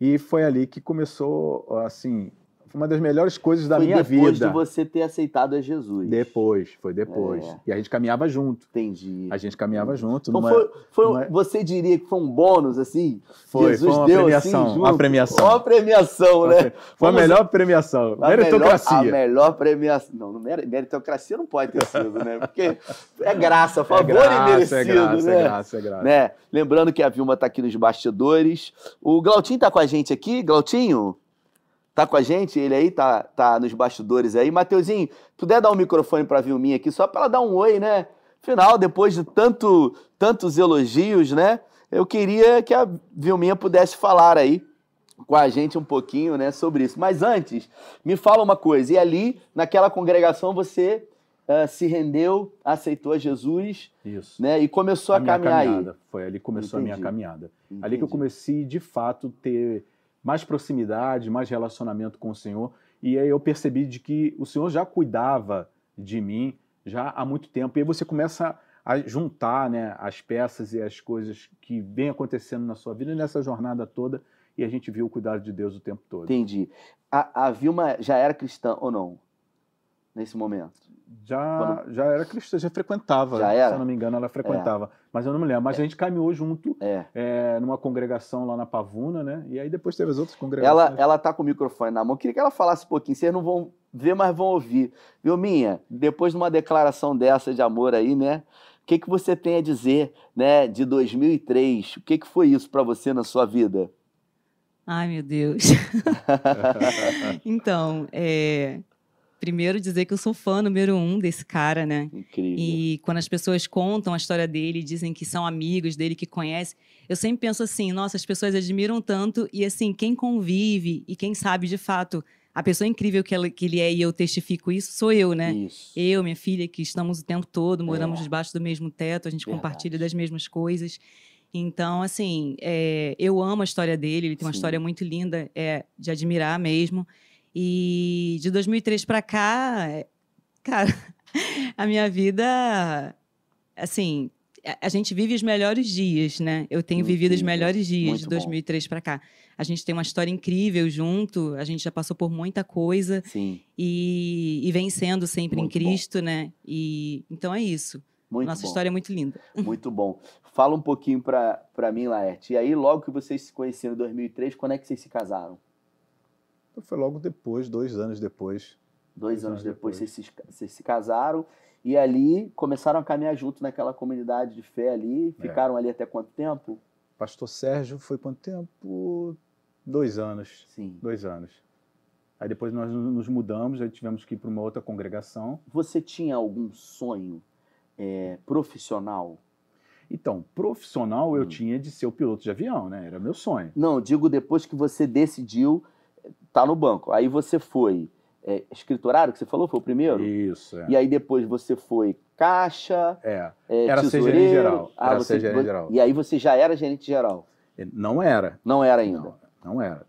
E foi ali que começou, assim, foi uma das melhores coisas da foi minha depois vida. de você ter aceitado a Jesus. Depois, foi depois. É. E a gente caminhava junto. Entendi. A gente caminhava junto. Então numa- foi, foi um- numa- você diria que foi um bônus, assim? Foi, Jesus foi uma deu premiação, assim, uma premiação. Uma premiação, né? Foi a melhor premiação. A Meritocracia. Melhor, a melhor premiação. Não, não mer- meritocracia não pode ter sido, né? Porque é graça, É favor graça, e merecido, é graça, né? é graça, é graça. né? Lembrando que a Vilma tá aqui nos bastidores. O Glautinho tá com a gente aqui. Glautinho? Tá com a gente? Ele aí tá, tá nos bastidores aí. Mateuzinho, puder dar um microfone pra Vilminha aqui, só pra ela dar um oi, né? Final, depois de tanto, tantos elogios, né? Eu queria que a Vilminha pudesse falar aí com a gente um pouquinho, né, sobre isso. Mas antes, me fala uma coisa. E ali, naquela congregação, você uh, se rendeu, aceitou a Jesus, Isso. né, e começou a, a minha caminhar caminhada. aí. Foi ali que começou Entendi. a minha caminhada. Entendi. Ali que eu comecei, de fato, ter mais proximidade, mais relacionamento com o Senhor. E aí eu percebi de que o Senhor já cuidava de mim já há muito tempo. E aí você começa a juntar né, as peças e as coisas que vem acontecendo na sua vida nessa jornada toda. E a gente viu o cuidado de Deus o tempo todo. Entendi. A, a Vilma já era cristã ou não? Nesse momento? Já, já era cristã, já frequentava. Já era? Se eu não me engano, ela frequentava. Mas eu não me lembro. Mas a gente caminhou junto É. é, numa congregação lá na Pavuna, né? E aí depois teve as outras congregações. Ela, ela tá com o microfone na mão. Queria que ela falasse um pouquinho. Vocês não vão ver, mas vão ouvir. Vilminha, depois de uma declaração dessa de amor aí, né? O que, que você tem a dizer, né, de 2003? O que, que foi isso para você na sua vida? Ai, meu Deus. então, é, primeiro dizer que eu sou fã número um desse cara, né? Incrível. E quando as pessoas contam a história dele, dizem que são amigos dele, que conhecem, eu sempre penso assim: nossa, as pessoas admiram tanto, e assim, quem convive e quem sabe de fato a pessoa incrível que, ela- que ele é, e eu testifico isso, sou eu, né? Isso. Eu, minha filha, que estamos o tempo todo, moramos É. debaixo do mesmo teto, a gente Verdade. compartilha das mesmas coisas. Então, assim, é, eu amo a história dele, ele tem uma Sim. história muito linda, é de admirar mesmo. E de 2003 para cá, é, cara, a minha vida, assim, a- gente vive os melhores dias, né? Eu tenho vivido os melhores dias Muito de bom. 2003 para cá. A gente tem uma história incrível junto, a gente já passou por muita coisa Sim, e, e vencendo sempre Muito em bom. Cristo, né? E então é isso. muito Nossa bom. história é muito linda. Muito bom. Fala um pouquinho pra, pra mim, Laerte. E aí, logo que vocês se conheceram em 2003, quando é que vocês se casaram? Foi logo depois, dois anos depois. Dois Dois anos anos depois, depois. Vocês, se, vocês se casaram e ali começaram a caminhar junto naquela comunidade de fé ali. É. Ficaram ali até quanto tempo? Pastor Sérgio foi quanto tempo? Dois anos. Sim. Dois anos. Aí depois nós nos mudamos, aí tivemos que ir para uma outra congregação. Você tinha algum sonho é, profissional? Então, profissional eu Hum. tinha de ser o piloto de avião, né? Era meu sonho. Não, digo depois que você decidiu estar no banco. Aí você foi é, escriturário, que você falou, foi o primeiro? Isso, é. E aí depois você foi caixa, É. é, Era gerente geral. Ah, Era você- ser gerente geral. E aí você já era gerente geral? Não era. Não era ainda? Não, não era.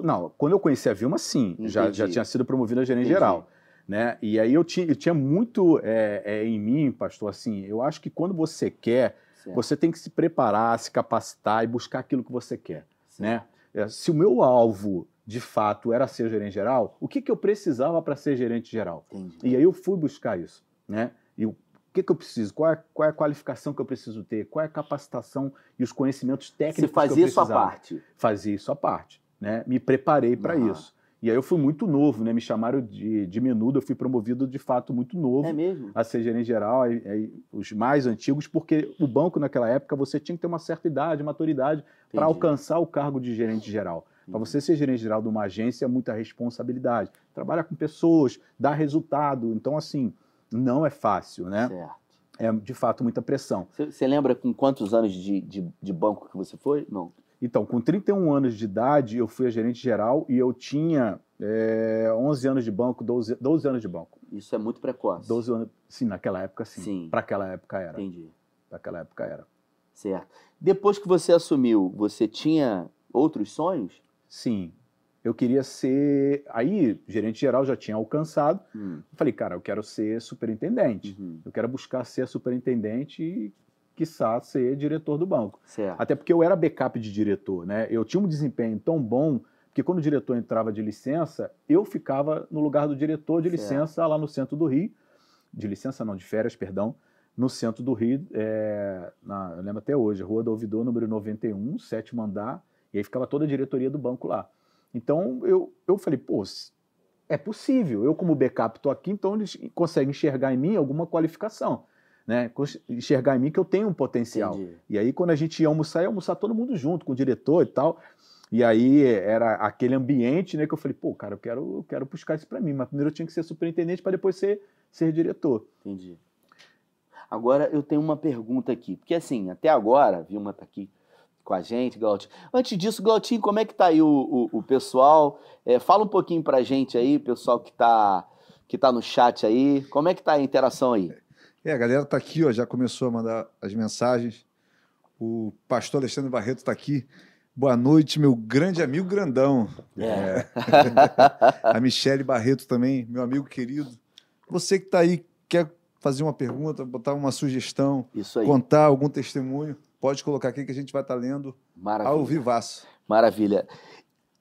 Não, quando eu conheci a Vilma, sim. Já, Entendi. já tinha sido promovido a gerente Entendi. geral. Né? E aí eu tinha, eu tinha muito é, é, em mim, pastor, assim, eu acho que quando você quer, Certo, você tem que se preparar, se capacitar e buscar aquilo que você quer. certo. né? É, Se o meu alvo, de fato, era ser gerente geral, o que, que eu precisava para ser gerente geral? Entendi. E aí eu fui buscar isso, né? E o que, que eu preciso? Qual é, qual é a qualificação que eu preciso ter? Qual é a capacitação e os conhecimentos técnicos Você que eu fazia sua precisava? parte. Fazia isso à parte, né? Me preparei para Aham. isso. E aí eu fui muito novo, né? Me chamaram de, de menudo, eu fui promovido de fato muito novo É mesmo? a ser gerente geral, aí, aí os mais antigos, porque o banco naquela época você tinha que ter uma certa idade, maturidade para alcançar o cargo de gerente geral. Para você ser gerente geral de uma agência é muita responsabilidade. Trabalha com pessoas, dá resultado. Então, assim, não é fácil, né? Certo. É de fato muita pressão. Você, lembra com quantos anos de, de, de banco que você foi? Não. Então, com 31 anos de idade, eu fui a gerente geral e eu tinha é, 11 anos de banco, 12, 12 anos de banco. Isso é muito precoce. 12 anos, sim, naquela época sim. Sim. Para aquela época era. Entendi. Naquela época era. Certo. Depois que você assumiu, você tinha outros sonhos? Sim. Eu queria ser. Aí, gerente geral já tinha alcançado. Hum. Falei, cara, eu quero ser superintendente. Uhum. Eu quero buscar ser superintendente e, quiçá, ser diretor do banco. Certo. Até porque eu era backup de diretor, né? Eu tinha um desempenho tão bom que quando o diretor entrava de licença, eu ficava no lugar do diretor de Certo. licença lá no centro do Rio. De licença não, de férias, perdão. No centro do Rio, é, na- eu lembro até hoje, Rua do Ouvidor, número 91, sétimo andar, e aí ficava toda a diretoria do banco lá. Então eu, eu falei, pô, é possível, eu como backup estou aqui, então eles conseguem enxergar em mim alguma qualificação, né? Enxergar em mim que eu tenho um potencial. Entendi. E aí, quando a gente ia almoçar, ia almoçar todo mundo junto, com o diretor e tal. E aí era aquele ambiente, né, que eu falei, pô, cara, eu quero, eu quero buscar isso para mim, mas primeiro eu tinha que ser superintendente para depois ser, ser diretor. Entendi. Agora eu tenho uma pergunta aqui, porque assim, até agora, Vilma tá aqui com a gente, Glautinho. Antes disso, Glautinho, como é que tá aí o, o, o pessoal? É, fala um pouquinho pra gente aí, pessoal que tá, que tá no chat aí, como é que tá a interação aí? É, a galera tá aqui, ó, já começou a mandar as mensagens. O pastor Alexandre Barreto está aqui. Boa noite, meu grande amigo grandão. É. É. a Michele Barreto também, meu amigo querido. Você que está aí, quer fazer uma pergunta, botar uma sugestão, contar algum testemunho, pode colocar aqui que a gente vai estar lendo Maravilha. ao vivaço. Maravilha.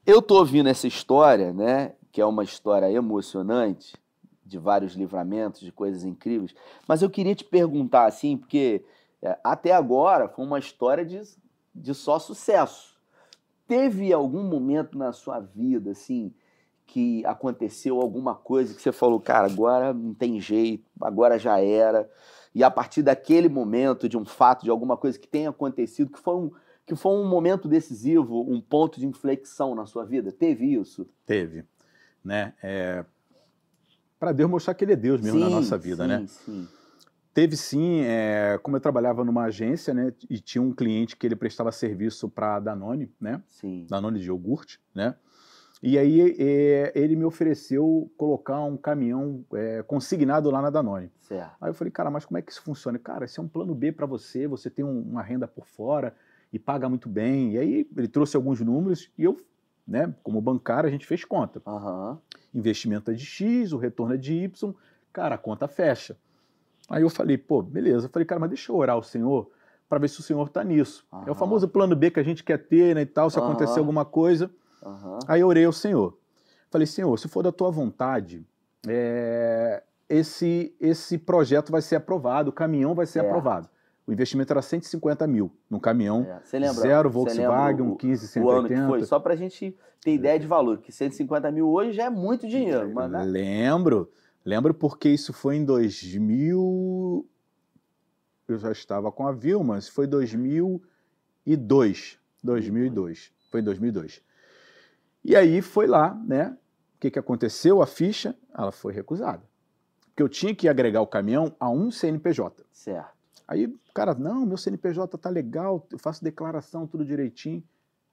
Eu tô ouvindo essa história, né? Que é uma história emocionante, de vários livramentos, de coisas incríveis. Mas eu queria te perguntar, assim, porque é, até agora foi uma história de, de só sucesso. Teve algum momento na sua vida, assim, que aconteceu alguma coisa que você falou, cara, agora não tem jeito, agora já era. E a partir daquele momento, de um fato, de alguma coisa que tenha acontecido, que foi um, que foi um momento decisivo, um ponto de inflexão na sua vida? Teve isso? Teve, né? É, para Deus mostrar que Ele é Deus mesmo na Sim, nossa vida, sim, né? Sim. Teve sim, é, como eu trabalhava numa agência, né? E tinha um cliente que ele prestava serviço para Danone, né? Sim. Danone de iogurte, né? E aí é, ele me ofereceu colocar um caminhão é, consignado lá na Danone. Certo. Aí eu falei, cara, mas como é que isso funciona? Cara, esse é um plano B para você, você tem um- uma renda por fora e paga muito bem. E aí ele trouxe alguns números e eu, né, como bancário, a gente fez conta. Aham. Investimento é de X, o retorno é de Y, cara, a conta fecha. Aí eu falei, pô, beleza. Eu falei, cara, mas deixa eu orar ao Senhor para ver se o Senhor tá nisso. É Aham. o famoso plano B que a gente quer ter, né, e tal, se Aham. acontecer alguma coisa. Aham. Aí eu orei ao Senhor. Falei, Senhor, se for da tua vontade, é, esse, esse projeto vai ser aprovado, o caminhão vai ser aprovado. O investimento era 150 mil no caminhão, É. Lembra? zero Volkswagen, lembra um o- 15 o ano que foi? 180. Só pra gente ter ideia de valor, que 150 mil hoje já é muito dinheiro. Mas, né? Lembro, lembro porque isso foi em 2000. Eu já estava com a Vilma, isso foi 2002. 2002. Foi em 2002. E aí foi lá, né? O que, que aconteceu? A ficha, ela foi recusada. Porque eu tinha que agregar o caminhão a um CNPJ. Certo. Aí o cara, não, meu CNPJ tá legal, eu faço declaração, tudo direitinho.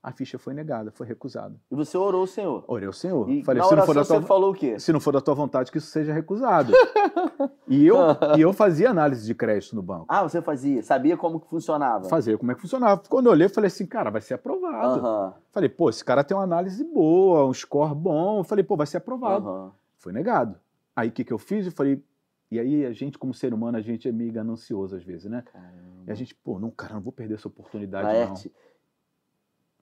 A ficha foi negada, foi recusada. E você orou o Senhor. Orei ao Senhor. E Falei, na se não for da tua você falou o quê? se não for da tua vontade, que isso seja recusado. e, eu, e eu fazia análise de crédito no banco. Ah, você fazia, sabia como que funcionava. Fazia como é que funcionava. Quando eu olhei, eu falei assim, cara, vai ser aprovado. Falei, pô, esse cara tem uma análise boa, um score bom. Eu falei, pô, vai ser aprovado. Foi negado. Aí o que, que eu fiz? Eu falei, e aí a gente, como ser humano, a gente é meio ganancioso às vezes, né? E a gente, pô, não, cara, não vou perder essa oportunidade, não.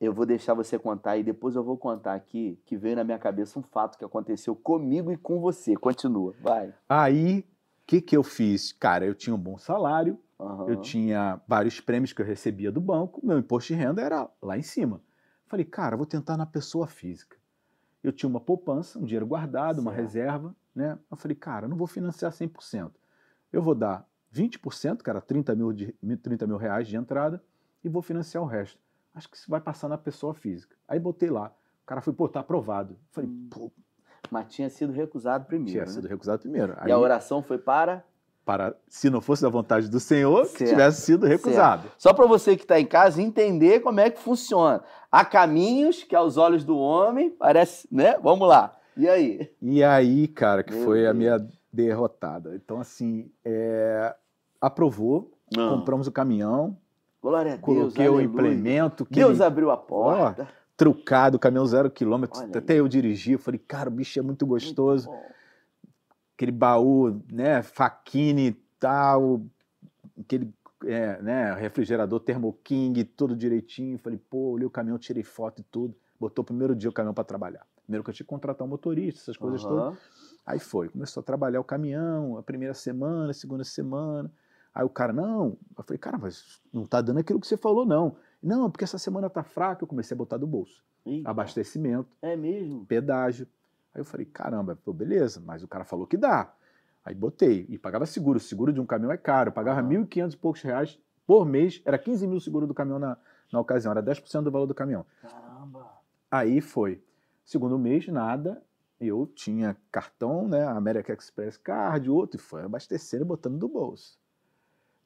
Eu vou deixar você contar e depois eu vou contar aqui que veio na minha cabeça um fato que aconteceu comigo e com você. Continua, vai. Aí, o que, que eu fiz? Cara, eu tinha um bom salário, Aham. Eu tinha vários prêmios que eu recebia do banco, meu imposto de renda era lá em cima. Falei, cara, vou tentar na pessoa física. Eu tinha uma poupança, um dinheiro guardado, uma Certo. reserva, né? Eu falei, cara, não vou financiar 100%. Eu vou dar 20%, que era 30 mil, de, 30 mil reais de entrada, e vou financiar o resto. Acho que isso vai passar na pessoa física. Aí botei lá. O cara foi, pô, tá aprovado. Falei, Hum. pô, Mas tinha sido recusado primeiro. tinha né? sido recusado primeiro. E Aí, a oração foi para. para, se não fosse da vontade do Senhor, que Certo. tivesse sido recusado. Só para você que está em casa entender como é que funciona. Há caminhos que aos olhos do homem parece, né? Vamos lá. E aí? E aí, cara, que Meu foi a Deus. minha derrotada. Então, assim, é, aprovou, compramos o caminhão, Glória a Deus. coloquei o aleluia. implemento, que Deus abriu a porta. trucado, caminhão zero quilômetro, Olha até eu dirigi, falei, cara, o bicho é muito gostoso. Muito. Aquele baú, né, faquine e tal, aquele é, né, refrigerador Thermo King, tudo direitinho. Falei, pô, olhei o caminhão, tirei foto e tudo. Botou o primeiro dia o caminhão para trabalhar. Primeiro que eu tinha que contratar um motorista, essas coisas todas. Aham. Aí foi, começou a trabalhar o caminhão, a primeira semana, a segunda semana. Aí o cara, não. Eu falei, cara, mas não tá dando aquilo que você falou, não. Não, porque essa semana tá fraca. Eu comecei a botar do bolso. Eita, Abastecimento, É mesmo? pedágio. Aí eu falei, caramba, pô, beleza, mas o cara falou que dá. Aí botei e pagava seguro. O seguro de um caminhão é caro. Eu pagava Aham. 1.500 e poucos reais por mês. Era 15 mil o seguro do caminhão na, na ocasião. Era 10% do valor do caminhão. Caramba. Aí foi. Segundo mês, nada. Eu tinha cartão, né? American Express Card, outro, e foi abastecendo e botando do bolso.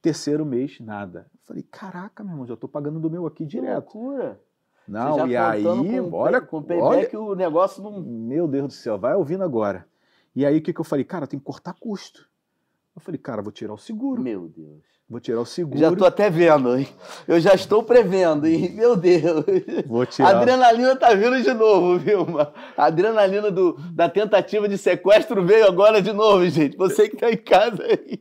Terceiro mês, nada. Falei, caraca, meu irmão, já tô pagando do meu aqui Que direto. loucura. Não, e aí, com, olha, com olha, payback, o negócio não. meu Deus do céu, vai ouvindo agora. E aí o que, que eu falei? Cara, tem que cortar custo. Eu falei, cara, vou tirar o seguro. Meu Deus. Vou tirar o seguro. Já tô até vendo, hein? Eu já estou prevendo, hein? Meu Deus. Vou A tirar. adrenalina tá vindo de novo, Vilma. A adrenalina do, da tentativa de sequestro veio agora de novo, gente. Você que tá em casa aí.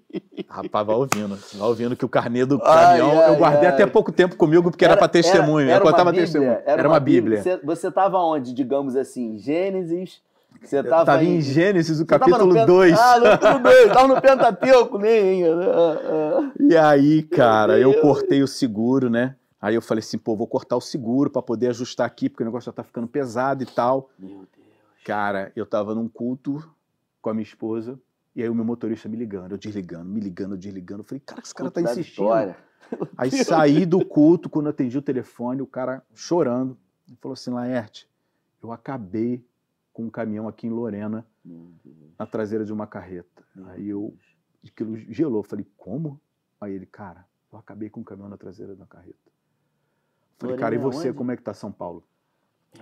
Rapaz, vai ouvindo. Vai ouvindo que o carnê do Ai, caminhão ai, eu guardei ai. até pouco tempo comigo, porque era, para testemunho. Era, eu contava uma Bíblia, testemunho. Era, uma Bíblia. Você, você tava onde, digamos assim? Gênesis? Você Eu tava, tava em Gênesis, o capítulo Penta- 2. Ah, no capítulo 2. Tava no Pentateuco, nem. ah, ah. E aí, cara, eu cortei o seguro, né? Aí eu falei assim, pô, vou cortar o seguro para poder ajustar aqui, porque o negócio já tá ficando pesado e tal. Meu Deus. Cara, eu tava num culto com a minha esposa, e aí o meu motorista me ligando, eu desligando, me ligando, desligando. Eu falei, cara, esse cara tá insistindo. Aí saí do culto, quando eu atendi o telefone, o cara chorando, ele falou assim, Laerte, eu acabei com um caminhão aqui em Lorena, na traseira de uma carreta. Aí eu, aquilo gelou, falei, como? Aí ele, cara, eu acabei com um caminhão na traseira da carreta. Falei, Lorena cara, e é você, onde? como é que tá São Paulo?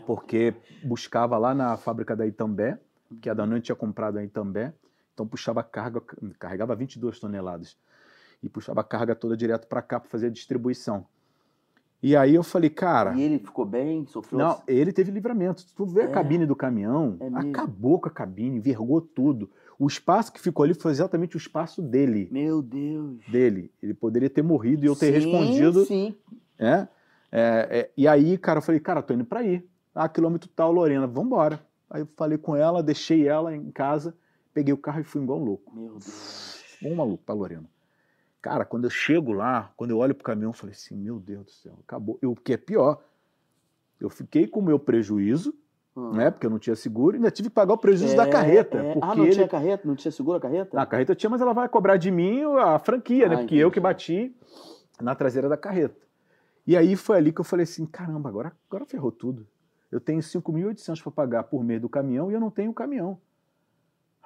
Porque buscava lá na fábrica da Itambé, que a Danone tinha comprado a Itambé, então puxava carga, carregava 22 toneladas, e puxava a carga toda direto para cá para fazer a distribuição. E aí eu falei, cara, E ele ficou bem? Sofreu? não, ele teve livramento. Se tu vê É. a cabine do caminhão, É acabou com a cabine, envergou tudo. O espaço que ficou ali foi exatamente o espaço dele. Meu Deus. Dele. Ele poderia ter morrido e eu ter Sim, respondido. Sim. né? É, é, e aí, cara, eu falei, cara, tô indo pra aí. Ah, quilômetro tal, Lorena, vambora. Aí eu falei com ela, deixei ela em casa, peguei o carro e fui igual um louco. Meu Deus. Um maluco pra Lorena. Cara, quando eu chego lá, quando eu olho pro caminhão, eu falei assim, meu Deus do céu, acabou. E o que é pior, eu fiquei com o meu prejuízo, Hum. né? Porque eu não tinha seguro, e ainda tive que pagar o prejuízo da É, carreta. é. Porque Ah, não ele... tinha carreta? Não tinha seguro a carreta? Ah, a carreta tinha, mas ela vai cobrar de mim a franquia, né? Ah, Porque eu que entendi. bati na traseira da carreta. E aí foi ali que eu falei assim: caramba, agora, agora ferrou tudo. Eu tenho 5.800 para pagar por mês do caminhão e eu não tenho caminhão.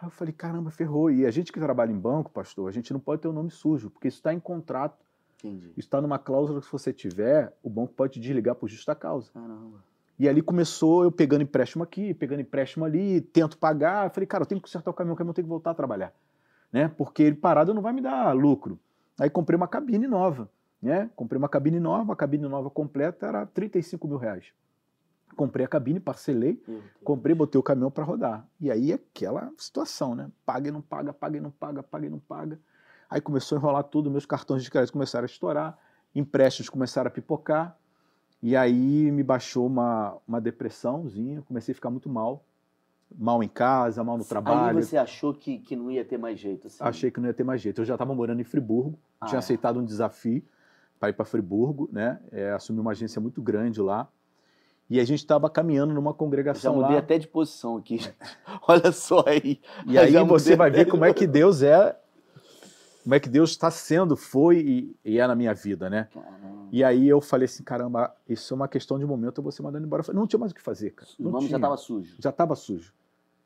Aí eu falei: caramba, ferrou. E a gente que trabalha em banco, pastor, a gente não pode ter o nome sujo, porque isso está em contrato. Entendi. Isso está numa cláusula que se você tiver, o banco pode te desligar por justa causa. Caramba. E ali começou eu pegando empréstimo aqui, pegando empréstimo ali, tento pagar. Eu falei, cara, eu tenho que consertar o caminhão, o caminhão tem que voltar a trabalhar. Né? Porque ele parado não vai me dar lucro. Aí comprei uma cabine nova. Né? Comprei uma cabine nova, a cabine nova completa era 35 mil reais. Comprei a cabine, parcelei, Deus. comprei, botei o caminhão para rodar. E aí aquela situação, né? Paga e não paga, paga e não paga, paga e não paga. Aí começou a enrolar tudo, meus cartões de crédito começaram a estourar, empréstimos começaram a pipocar. E aí me baixou uma, uma depressãozinha, comecei a ficar muito mal. Mal em casa, mal no trabalho. Aí você achou que, que não ia ter mais jeito, assim? Achei que não ia ter mais jeito. Eu já estava morando em Friburgo, Ah, tinha é. aceitado um desafio para ir para Friburgo, né? É, assumi uma agência muito grande lá. E a gente estava caminhando numa Eu já congregação mudei lá. até de posição aqui. Olha só aí. E aí Já você vai ver como é que Deus é, como é que Deus está sendo, foi e, e é na minha vida, né? Caramba. E aí eu falei assim, caramba, isso é uma questão de momento, eu vou ser mandando embora. Falei, não tinha mais o que fazer, cara. O Não nome já tinha. estava sujo. já estava sujo.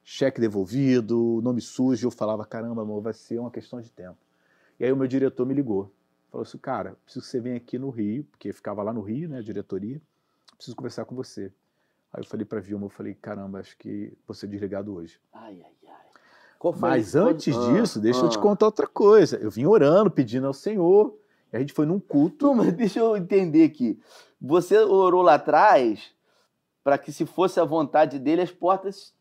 Cheque devolvido, nome sujo. Eu falava, caramba, amor, vai ser uma questão de tempo. E aí o meu diretor me ligou. Falou assim, cara, preciso que você venha aqui no Rio, porque ficava lá no Rio, né, a diretoria. Preciso conversar com você. Aí eu falei pra Vilma, eu falei, caramba, acho que vou ser desligado hoje. Ai, ai, ai. Qual foi Mas qual- antes Ah, disso, deixa eu te ah. contar outra coisa. Eu vim orando, pedindo ao Senhor. E a gente foi num culto. Não, mas deixa eu entender aqui. Você orou lá atrás para que, se fosse a vontade dele, as portas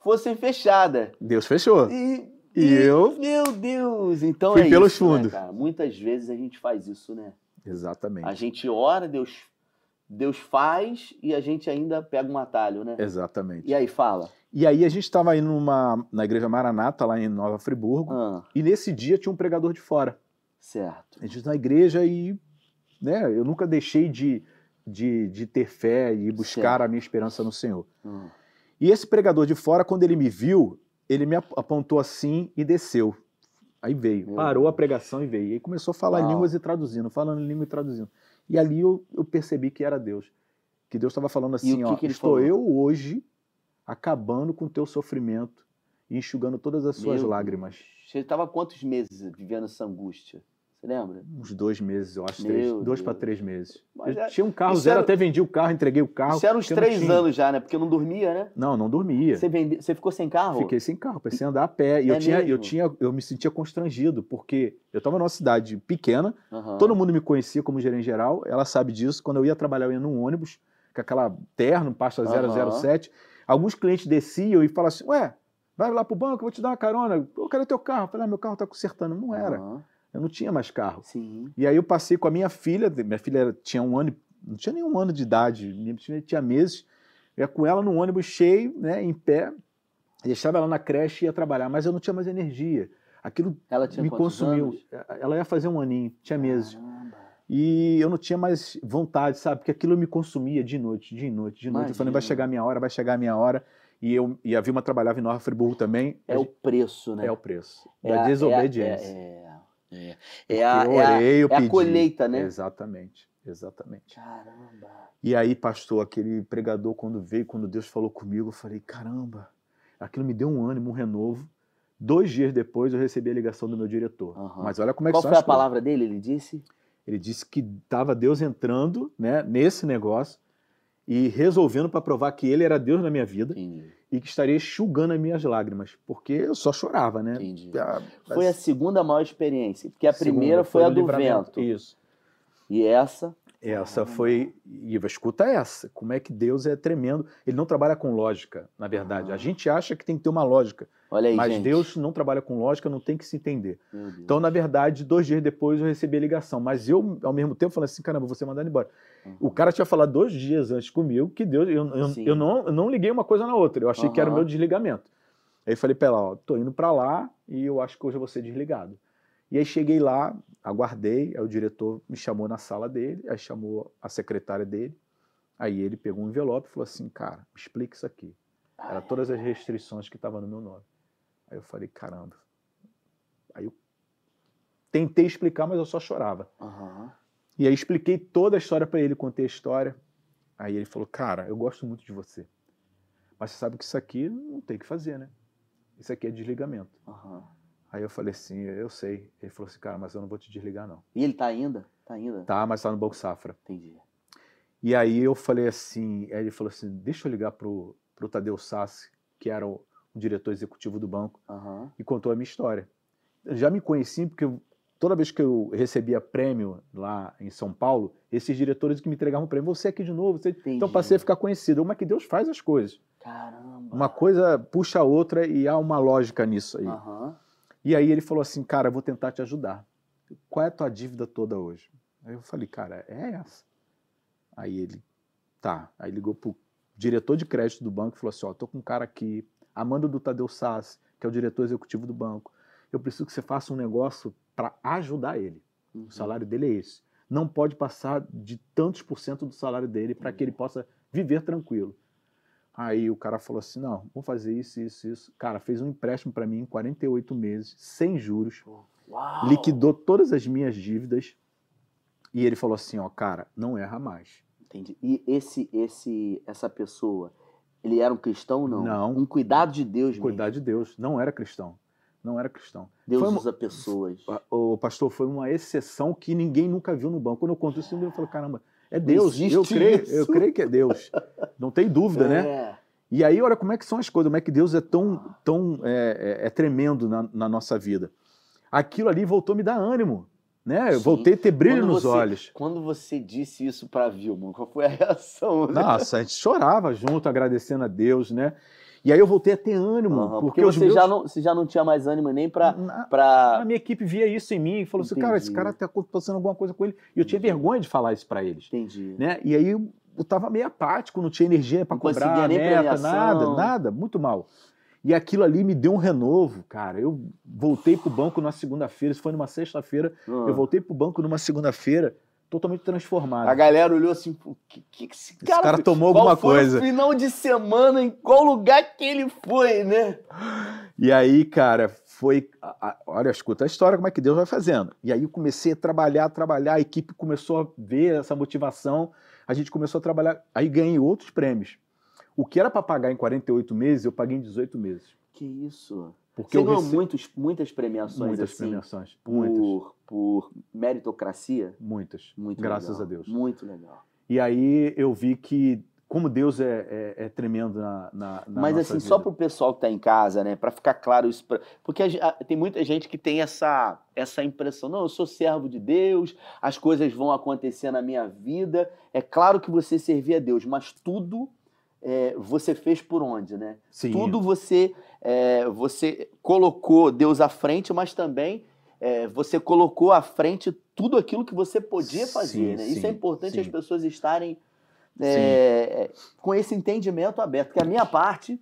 fossem fechadas. Deus fechou. E, E eu Meu Deus! Então fui é pelos isso, né, fundos. cara? Muitas vezes a gente faz isso, né? Exatamente. A gente ora, Deus, Deus faz e a gente ainda pega um atalho, né? Exatamente. E aí, fala. E aí a gente estava indo numa, na igreja Maranata, lá em Nova Friburgo. Ah, E nesse dia tinha um pregador de fora. certo. A gente na igreja e né, eu nunca deixei de, de, de ter fé e buscar Certo. a minha esperança no Senhor. Ah, E esse pregador de fora, quando ele me viu, ele me ap- apontou assim e desceu. Aí veio, Meu parou a Deus. pregação e veio. E aí começou a falar Uau. línguas e traduzindo, falando língua e traduzindo. E ali eu, eu percebi que era Deus. que Deus estava falando assim, que ó, que estou falou? eu hoje acabando com o teu sofrimento e enxugando todas as suas Meu lágrimas. Você estava quantos meses vivendo essa angústia? Você lembra? Uns dois meses, eu acho, Meu três, dois para três meses. Eu é- tinha um carro isso zero, era- até vendi o carro, entreguei o carro. Isso era uns eu três anos já, né? Porque não dormia, né? Não, não dormia. Você, vende... Você ficou sem carro? Fiquei sem carro, pensei em andar a pé. E É eu, tinha, eu, tinha, eu me sentia constrangido, porque eu estava numa cidade pequena, Aham. todo mundo me conhecia como gerente geral, ela sabe disso. Quando eu ia trabalhar, eu ia num ônibus, com aquela terno, pasta Aham. 007. Alguns clientes desciam e falavam assim: Ué, vai lá pro banco, eu vou te dar uma carona. Eu quero teu carro. Eu falei: ah, meu carro tá consertando. Não era. Aham. Eu não tinha mais carro. Sim. E aí eu passei com a minha filha, minha filha era- tinha um ano, e- não tinha nenhum ano de idade, minha filha tinha meses, eu ia com ela num ônibus cheio, né, em pé, deixava ela na creche e ia trabalhar, mas eu não tinha mais energia. Aquilo me consumiu. anos? Ela ia fazer um aninho, tinha meses. Caramba. E eu não tinha mais vontade, sabe? Porque aquilo me consumia de noite, de noite, de noite. Eu falei, vai chegar a minha hora, vai chegar a minha hora. E, eu, e a Vilma trabalhava em Nova Friburgo também. É o preço, né? é o preço É da a- desobediência. É, é, é, é, a, eu é a- orei, eu é a pedi. colheita, né? Exatamente, exatamente. Caramba. E aí, pastor, aquele pregador, quando veio, quando Deus falou comigo, eu falei: caramba, aquilo me deu um ânimo, um renovo. Dois dias depois, eu recebi a ligação do meu diretor. Aham. Mas olha como é que Qual são foi a palavra dele? Ele disse? Ele disse que estava Deus entrando né, nesse negócio e resolvendo para provar que ele era Deus na minha vida Entendi. e que estaria enxugando as minhas lágrimas, porque eu só chorava, né? Entendi. Ah, Foi a segunda maior experiência. Porque a segunda primeira foi, a o do vento. Isso. E essa. Essa foi. E escuta essa. Como é que Deus é tremendo. Ele não trabalha com lógica, na verdade. Ah. A gente acha que tem que ter uma lógica. Olha aí, mas gente. Deus não trabalha com lógica, não tem que se entender. Então, na verdade, dois dias depois eu recebi a ligação. Mas eu, ao mesmo tempo, falei assim: caramba, você mandar ele embora. Uhum. O cara tinha falado dois dias antes comigo que Deus. Eu, eu, eu não, eu não liguei uma coisa na outra. Eu achei que era o meu desligamento. Aí eu falei pra ela: ó, tô indo pra lá e eu acho que hoje eu vou ser desligado. E aí cheguei lá, aguardei, aí o diretor me chamou na sala dele, aí chamou a secretária dele. Aí ele pegou um envelope e falou assim: cara, me explica isso aqui. Era todas as restrições que estavam no meu nome. Aí eu falei: caramba. Aí eu tentei explicar, mas eu só chorava. Aham. E aí expliquei toda a história para ele, contei a história. Aí ele falou: Cara, eu gosto muito de você. Mas você sabe que isso aqui não tem o que fazer, né? Isso aqui é desligamento. Aham. Aí eu falei assim: Eu sei. Ele falou assim: Cara, mas eu não vou te desligar, não. E ele tá ainda? Tá ainda? Tá, mas tá no Banco Safra. Entendi. E aí eu falei assim: ele falou assim: Deixa eu ligar pro, pro Tadeu Sassi, que era o, o diretor executivo do banco, Aham. e contou a minha história. Eu já me conheci porque eu- toda vez que eu recebia prêmio lá em São Paulo, esses diretores que me entregavam prêmio, você aqui de novo, você... então passei a ficar conhecido. Uma que Deus faz as coisas. Caramba. Uma coisa puxa a outra e há uma lógica nisso aí. Aham. E aí ele falou assim, cara, eu vou tentar te ajudar. Qual é a tua dívida toda hoje? Aí eu falei, cara, é essa. Aí ele, tá. Aí ligou pro diretor de crédito do banco e falou assim, ó, tô com um cara aqui, Amanda do Tadeu Sassi, que é o diretor executivo do banco. Eu preciso que você faça um negócio para ajudar ele. Uhum. O salário dele é esse. Não pode passar de tantos por cento do salário dele para que ele possa viver tranquilo. Aí o cara falou assim: não, vamos fazer isso, isso, isso. Cara, fez um empréstimo para mim em 48 meses, sem juros, Uau. liquidou todas as minhas dívidas. E ele falou assim: ó, cara, não erra mais. Entendi. E esse, esse, essa pessoa, ele era um cristão ou não? Não. Um cuidado de Deus mesmo. Cuidar de Deus. Não era cristão. Não era cristão. Deus Foi uma- usa pessoas. O pastor foi uma exceção que ninguém nunca viu no banco. Quando eu conto isso, eu falo: caramba, é Deus. Eu creio, isso. eu creio que é Deus. Não tem dúvida, né? É. E aí, olha como é que são as coisas, como é que Deus é tão, tão é, é- é tremendo na, na nossa vida. Aquilo ali voltou a me dar ânimo, né? Eu Sim. voltei a ter brilho Quando nos você- olhos. Quando você disse isso pra Vilma, qual foi a reação? né? Nossa, a gente chorava junto, agradecendo a Deus, né? E aí eu voltei a ter ânimo, Aham, porque, porque você, meus... já não, você já não tinha mais ânimo nem pra. Na- pra... A minha equipe via isso em mim e falou assim, cara, esse Entendi. cara tá acontecendo alguma coisa com ele. E eu tinha Entendi. vergonha de falar isso pra eles, Entendi. né? E aí eu, eu tava meio apático, não tinha energia para cobrar nem meta, premiação. nada, nada, muito mal. E aquilo ali me deu um renovo, cara. Eu voltei pro banco na segunda-feira, isso foi numa sexta-feira. Ah. Eu voltei pro banco numa segunda-feira, totalmente transformado. A galera olhou assim, o que, que que esse cara, cara fez? tomou Qual alguma foi coisa. O final de semana, em qual lugar que ele foi, né? E aí, cara, foi. a- a- olha, escuta a história, como é que Deus vai fazendo. E aí eu comecei a trabalhar, trabalhar, a equipe começou a ver essa motivação. A gente começou a trabalhar, aí ganhei outros prêmios. O que era para pagar em 48 meses, eu paguei em 18 meses. Que isso. Porque Você eu ganhou rece- muitos, muitas premiações muitas assim, premiações, muitas, por, meritocracia? muitas. Muito graças legal. a Deus. Muito legal. E aí eu vi que como Deus é, é- é tremendo na, na, na Mas assim, só vida. para o pessoal que está em casa, né, para ficar claro isso, pra- porque a a- tem muita gente que tem essa essa impressão, não, eu sou servo de Deus, as coisas vão acontecer na minha vida. É claro que você servia a Deus, mas tudo é, você fez por onde, né? Sim, Tudo você é, você colocou Deus à frente, mas também é, você colocou à frente tudo aquilo que você podia fazer. Sim, né? Isso é importante sim. as pessoas estarem é, com esse entendimento aberto. Porque a minha parte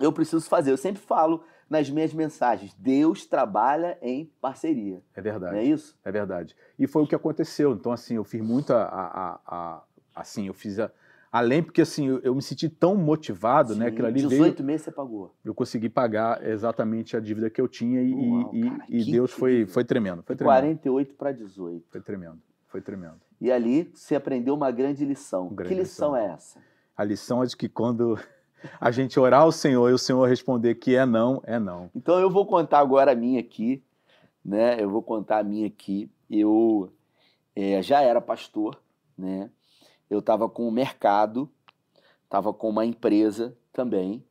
eu preciso fazer. Eu sempre falo nas minhas mensagens: Deus trabalha em parceria. é Não verdade. é isso? É verdade. E foi o que aconteceu. Então, assim, eu fiz muito a. a- a- a- assim, eu fiz a. Além, porque assim, eu, eu me senti tão motivado, né? Sim, Aquilo ali 18 veio. meses você pagou. Eu consegui pagar exatamente a dívida que eu tinha e, Uau, e- cara, e Deus foi, foi tremendo. Foi tremendo. 48 para 18. Foi tremendo. Foi tremendo. E ali você aprendeu uma grande lição. Grande que lição, lição. é essa? A lição é de que quando a gente orar ao Senhor e o Senhor responder que é não, é não. Então eu vou contar agora a minha aqui, né? Eu vou contar a minha aqui. Eu eh, já era pastor, né? Eu estava com o mercado, estava com uma empresa também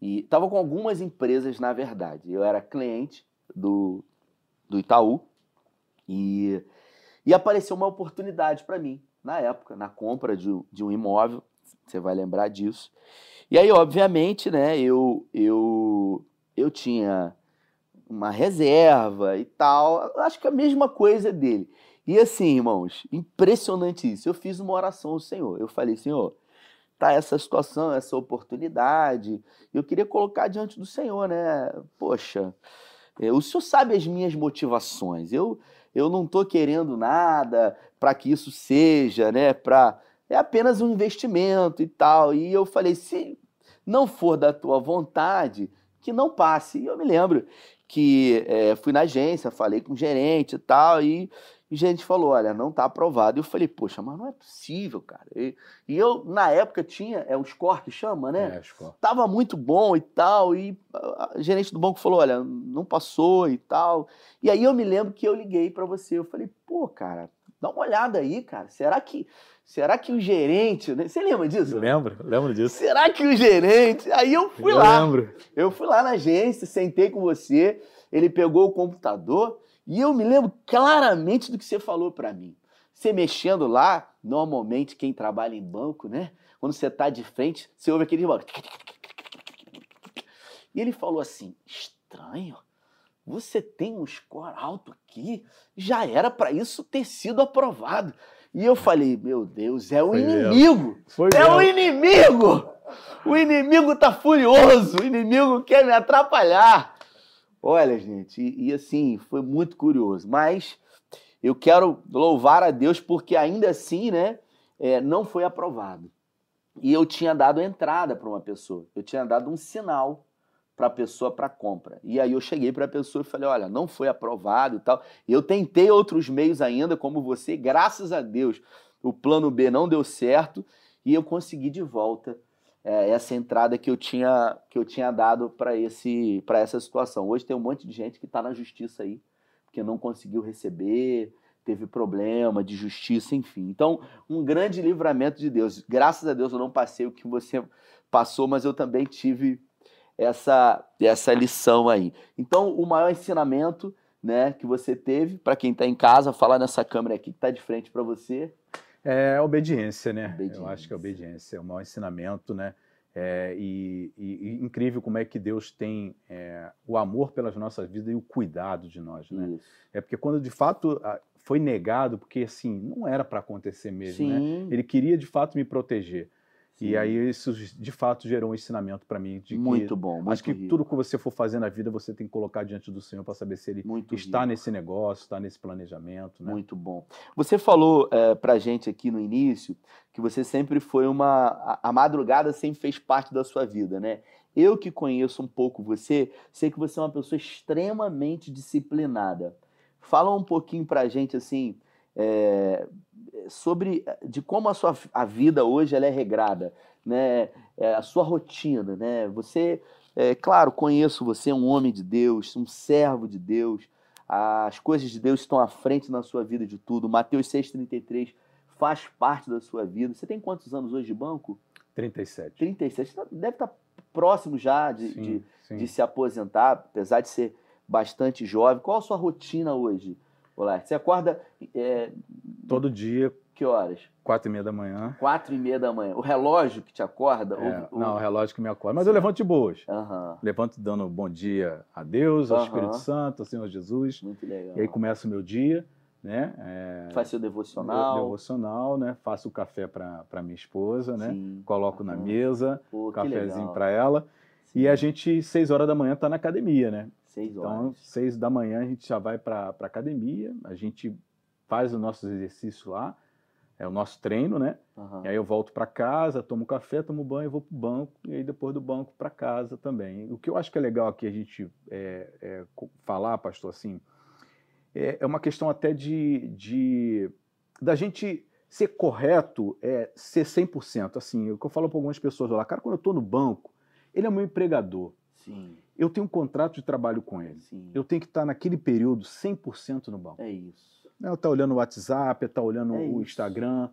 e estava com algumas empresas na verdade. Eu era cliente do, do Itaú e, e apareceu uma oportunidade para mim na época, na compra de, de um imóvel. Você vai lembrar disso. E aí, obviamente, né? Eu eu eu tinha uma reserva e tal. Acho que a mesma coisa dele. E assim, irmãos, impressionante isso. Eu fiz uma oração ao Senhor. Eu falei, Senhor, tá essa situação, essa oportunidade. Eu queria colocar diante do Senhor, né? Poxa, é, o Senhor sabe as minhas motivações. Eu eu não estou querendo nada para que isso seja, né? Para é apenas um investimento e tal. E eu falei, se não for da tua vontade, que não passe. E eu me lembro que é, fui na agência, falei com o gerente e tal, e o gerente falou, olha, não está aprovado. E eu falei, poxa, mas não é possível, cara. E, e eu, na época, tinha, é o score que chama, né? É, Chico. Tava muito bom e tal, e a gerente do banco falou, olha, não passou e tal. E aí eu me lembro que eu liguei para você, eu falei, pô, cara, dá uma olhada aí, cara, será que, será que o gerente, né? você lembra disso? Lembro, lembro disso. Será que o gerente, aí eu fui Eu lá, lembro. eu fui lá na agência, sentei com você, ele pegou o computador e eu me lembro claramente do que você falou para mim. Você mexendo lá, normalmente quem trabalha em banco, né? Quando você tá de frente, você ouve aquele barulho. E ele falou assim: estranho, você tem um score alto aqui, já era para isso ter sido aprovado. E eu falei: meu Deus, é o Foi inimigo! É o inimigo! O inimigo tá furioso, o inimigo quer me atrapalhar. Olha, gente, e, e assim, foi muito curioso. Mas eu quero louvar a Deus porque ainda assim, né, é, não foi aprovado. E eu tinha dado entrada para uma pessoa, eu tinha dado um sinal para a pessoa para compra. E aí eu cheguei para a pessoa e falei: olha, não foi aprovado e tal. Eu tentei outros meios ainda, como você, graças a Deus, o plano B não deu certo e eu consegui de volta é, essa entrada que eu tinha, que eu tinha dado para essa situação. Hoje tem um monte de gente que está na justiça aí, porque não conseguiu receber, teve problema de justiça, enfim. Então, um grande livramento de Deus. Graças a Deus eu não passei o que você passou, mas eu também tive essa essa lição aí. Então, o maior ensinamento, né, que você teve para quem está em casa, falar nessa câmera aqui que está de frente para você, É a obediência, né? Obediência. Eu acho que é a obediência, é o maior ensinamento, né? É, e, e- e incrível como é que Deus tem é, o amor pelas nossas vidas e o cuidado de nós, né? Isso. É porque quando de fato foi negado, porque assim, não era para acontecer mesmo, né? Sim. Ele queria de fato me proteger. E aí isso de fato gerou um ensinamento para mim de muito que bom, muito acho que rico, tudo que você for fazer na vida você tem que colocar diante do Senhor para saber se ele muito está rico. nesse negócio, está nesse planejamento, né? Muito bom. Você falou é, pra gente aqui no início que você sempre foi uma. A, a madrugada sempre fez parte da sua vida, né? Eu que conheço um pouco você, sei que você é uma pessoa extremamente disciplinada. Fala um pouquinho pra gente, assim, é, sobre de como a sua a vida hoje ela é regrada, né? É, a sua rotina, né? Você, é, claro, conheço você, é um homem de Deus, um servo de Deus. As coisas de Deus estão à frente na sua vida de tudo. Mateus 6,33 faz parte da sua vida. Você tem quantos anos hoje de banco? 37. 37. Você tá, deve estar próximo já de, Sim, de, sim. de se aposentar, apesar de ser bastante jovem. Qual a sua rotina hoje, Olá? Você acorda é, Todo dia, que horas? quatro e meia da manhã. Quatro e meia da manhã. O relógio que te acorda? É, ou- não, o relógio que me acorda. Mas eu levanto de boas. Aham, Levanto dando bom dia a Deus, ao Aham. Espírito Santo, ao Senhor Jesus. muito legal. E aí começa o meu dia, né? É, Faz seu devocional. devocional, né? Faço o café para minha esposa, né? Sim. Coloco na Aham. mesa, Pô, cafezinho para ela. E a gente, seis horas da manhã, tá na academia, né? Seis Então, horas. seis da manhã a gente já vai para a academia, a gente faz os nossos exercícios lá, é o nosso treino, né? Aham. E aí eu volto para casa, tomo café, tomo banho, vou para o banco, e aí depois do banco para casa também. O que eu acho que é legal aqui a gente é, é, falar, pastor, assim, é, é uma questão até de, de da gente ser correto, é ser 100%. Assim, o que eu falo para algumas pessoas lá, cara, quando eu estou no banco, ele é meu empregador, Sim, eu tenho um contrato de trabalho com ele. sim. Eu tenho que estar naquele período 100% no banco. É isso. Não tá olhando o WhatsApp, tá olhando É o isso. Instagram,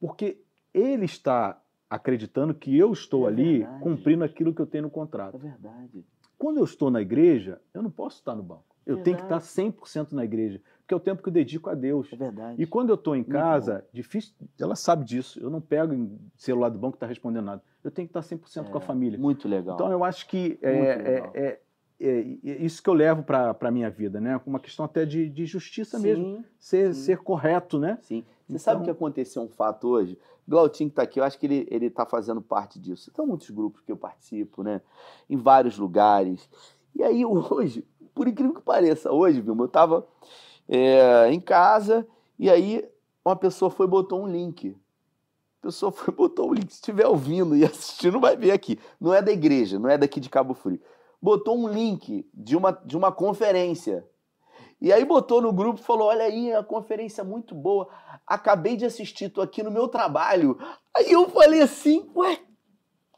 porque ele está acreditando que eu estou É ali verdade. cumprindo aquilo que eu tenho no É contrato. verdade. Quando eu estou na igreja, eu não posso estar no banco. Eu tenho que estar Verdade. 100% na igreja, porque é o tempo que eu dedico a Deus. É verdade. E quando eu estou em casa, difícil, ela sabe disso. Eu não pego em celular do banco que está respondendo nada. Eu tenho que estar 100% com a É, família. Muito legal. Então eu acho que é, é- é- é- é isso que eu levo para a minha vida, né? Uma questão até de, de justiça mesmo. Sim, Ser, sim. ser correto, né? sim. Você Então- sabe o que aconteceu um fato hoje? Glautinho que está aqui, eu acho que ele ele está fazendo parte disso. Tem muitos grupos que eu participo, né? Em vários lugares. E aí hoje, por incrível que pareça, hoje, Vilma, eu estava em casa e aí uma pessoa foi e botou um link. A pessoa foi botou um link. Se estiver ouvindo e assistindo, vai ver aqui. Não é da igreja, não é daqui de Cabo Frio. Botou um link de uma, de uma conferência. E aí botou no grupo e falou: Olha aí, a conferência é muito boa. Acabei de assistir, tô aqui no meu trabalho. Aí eu falei assim: Ué,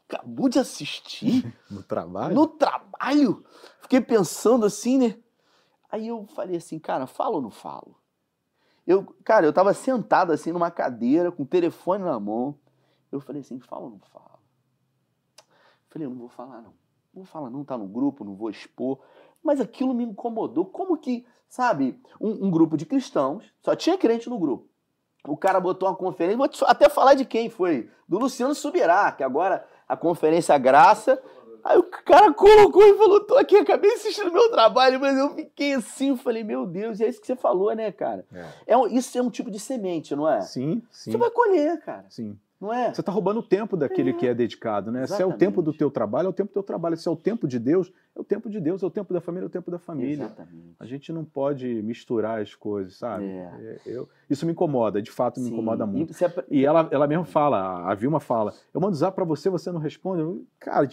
acabou de assistir? No trabalho. No trabalho? Fiquei pensando assim, né? Aí eu falei assim, cara, falo ou não falo? Eu, cara, eu tava sentado assim numa cadeira, com o telefone na mão. Eu falei assim, falo ou não falo? Falei, eu não vou falar não. Não vou falar não, tá no grupo, não vou expor. Mas aquilo me incomodou. Como que, sabe, um, um grupo de cristãos, só tinha crente no grupo. O cara botou uma conferência, vou até falar de quem foi. Do Luciano Subirá, que agora a conferência Graça Aí o cara colocou e falou: tô aqui, acabei de assistir o meu trabalho, mas eu fiquei assim, eu falei, meu Deus, e é isso que você falou, né, cara? É, um- isso é um tipo de semente, não é? Sim, sim. Você vai colher, cara, Sim. não é? Você está roubando o tempo daquele É. que é dedicado, né? Se é o Exatamente. tempo do teu trabalho, é o tempo do teu trabalho. Se é o tempo de Deus, é o tempo de Deus. É o tempo da família, é o tempo da família. Exatamente. A gente não pode misturar as coisas, sabe? É. É, eu- isso me incomoda, de fato me Sim. incomoda muito. E, apre- E ela, ela mesmo fala, a Vilma fala, eu mando zap pra você, você não responde. Eu, Cara,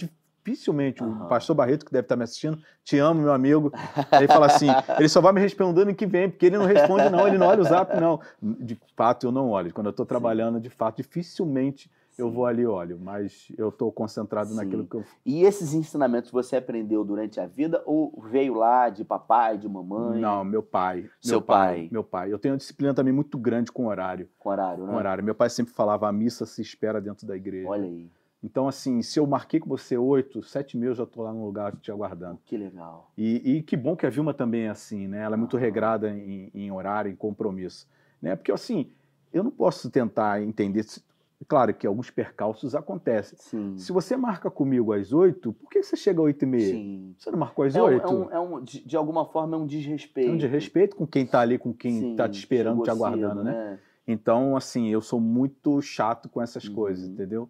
dificilmente Aham. o pastor Barreto, que deve estar me assistindo, te amo, meu amigo. Ele fala assim, ele só vai me respondendo em que vem, porque ele não responde não, ele não olha o zap não. De fato, eu não olho. Quando eu estou trabalhando, de fato, dificilmente eu Sim. vou ali e olho, mas eu estou concentrado Sim. naquilo que eu... E esses ensinamentos você aprendeu durante a vida ou veio lá de papai, de mamãe? Não, meu pai. Seu meu pai. Meu pai. Eu tenho uma disciplina também muito grande com horário. Com horário, né? Com horário. Meu pai sempre falava, a missa se espera dentro da igreja. Olha aí, Então, assim, se eu marquei com você oito, sete mil, eu já estou lá no lugar te aguardando. que legal. E, e que bom que a Vilma também é assim, né? Ela é muito Ah. regrada em, em horário, em compromisso. Né? Porque, assim, eu não posso tentar entender. se- Claro que alguns percalços acontecem. Sim. Se você marca comigo às oito, por que você chega às oito e meia? Sim. Você não marcou às É um, oito? é um- é um- de, de alguma forma é um desrespeito. É um de respeito com quem está ali, com quem está te esperando, te aguardando, cedo, né? Então, assim, eu sou muito chato com essas Uhum. coisas, entendeu?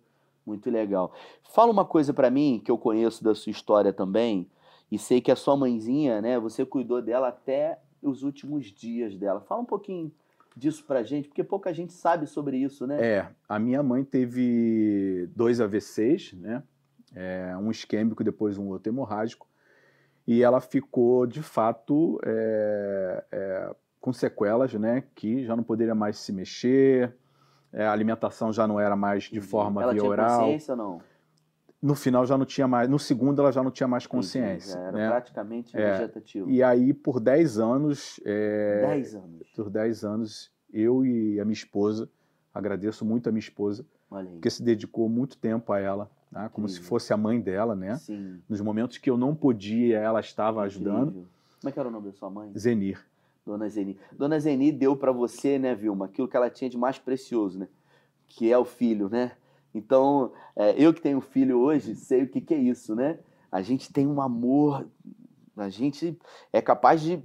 Muito legal. Fala uma coisa pra mim que eu conheço da sua história também e sei que a sua mãezinha, né? Você cuidou dela até os últimos dias dela. Fala um pouquinho disso pra gente, porque pouca gente sabe sobre isso, né? É, a minha mãe teve dois AVCs, né? É, um isquêmico e depois um outro hemorrágico. E ela ficou, de fato, é, é, com sequelas, né? Que já não poderia mais se mexer, é, a alimentação já não era mais de forma ela via tinha oral. consciência ou não? No final já não tinha mais, no segundo ela já não tinha mais consciência. já Era né? praticamente É, vegetativo. E aí, por 10 anos, é, 10 anos. por 10 anos, eu e a minha esposa, agradeço muito a minha esposa, porque se dedicou muito tempo a ela, né? como se fosse a mãe dela, né? Sim. Nos momentos que eu não podia, ela estava ajudando. Incrível. Como é que era o nome da sua mãe? Zenir. Dona Zeni. Dona Zeni deu para você, né, Vilma, aquilo que ela tinha de mais precioso, né? Que é o filho, né? Então, é, eu que tenho filho hoje, sei o que, que é isso, né? A gente tem um amor, a gente é capaz de,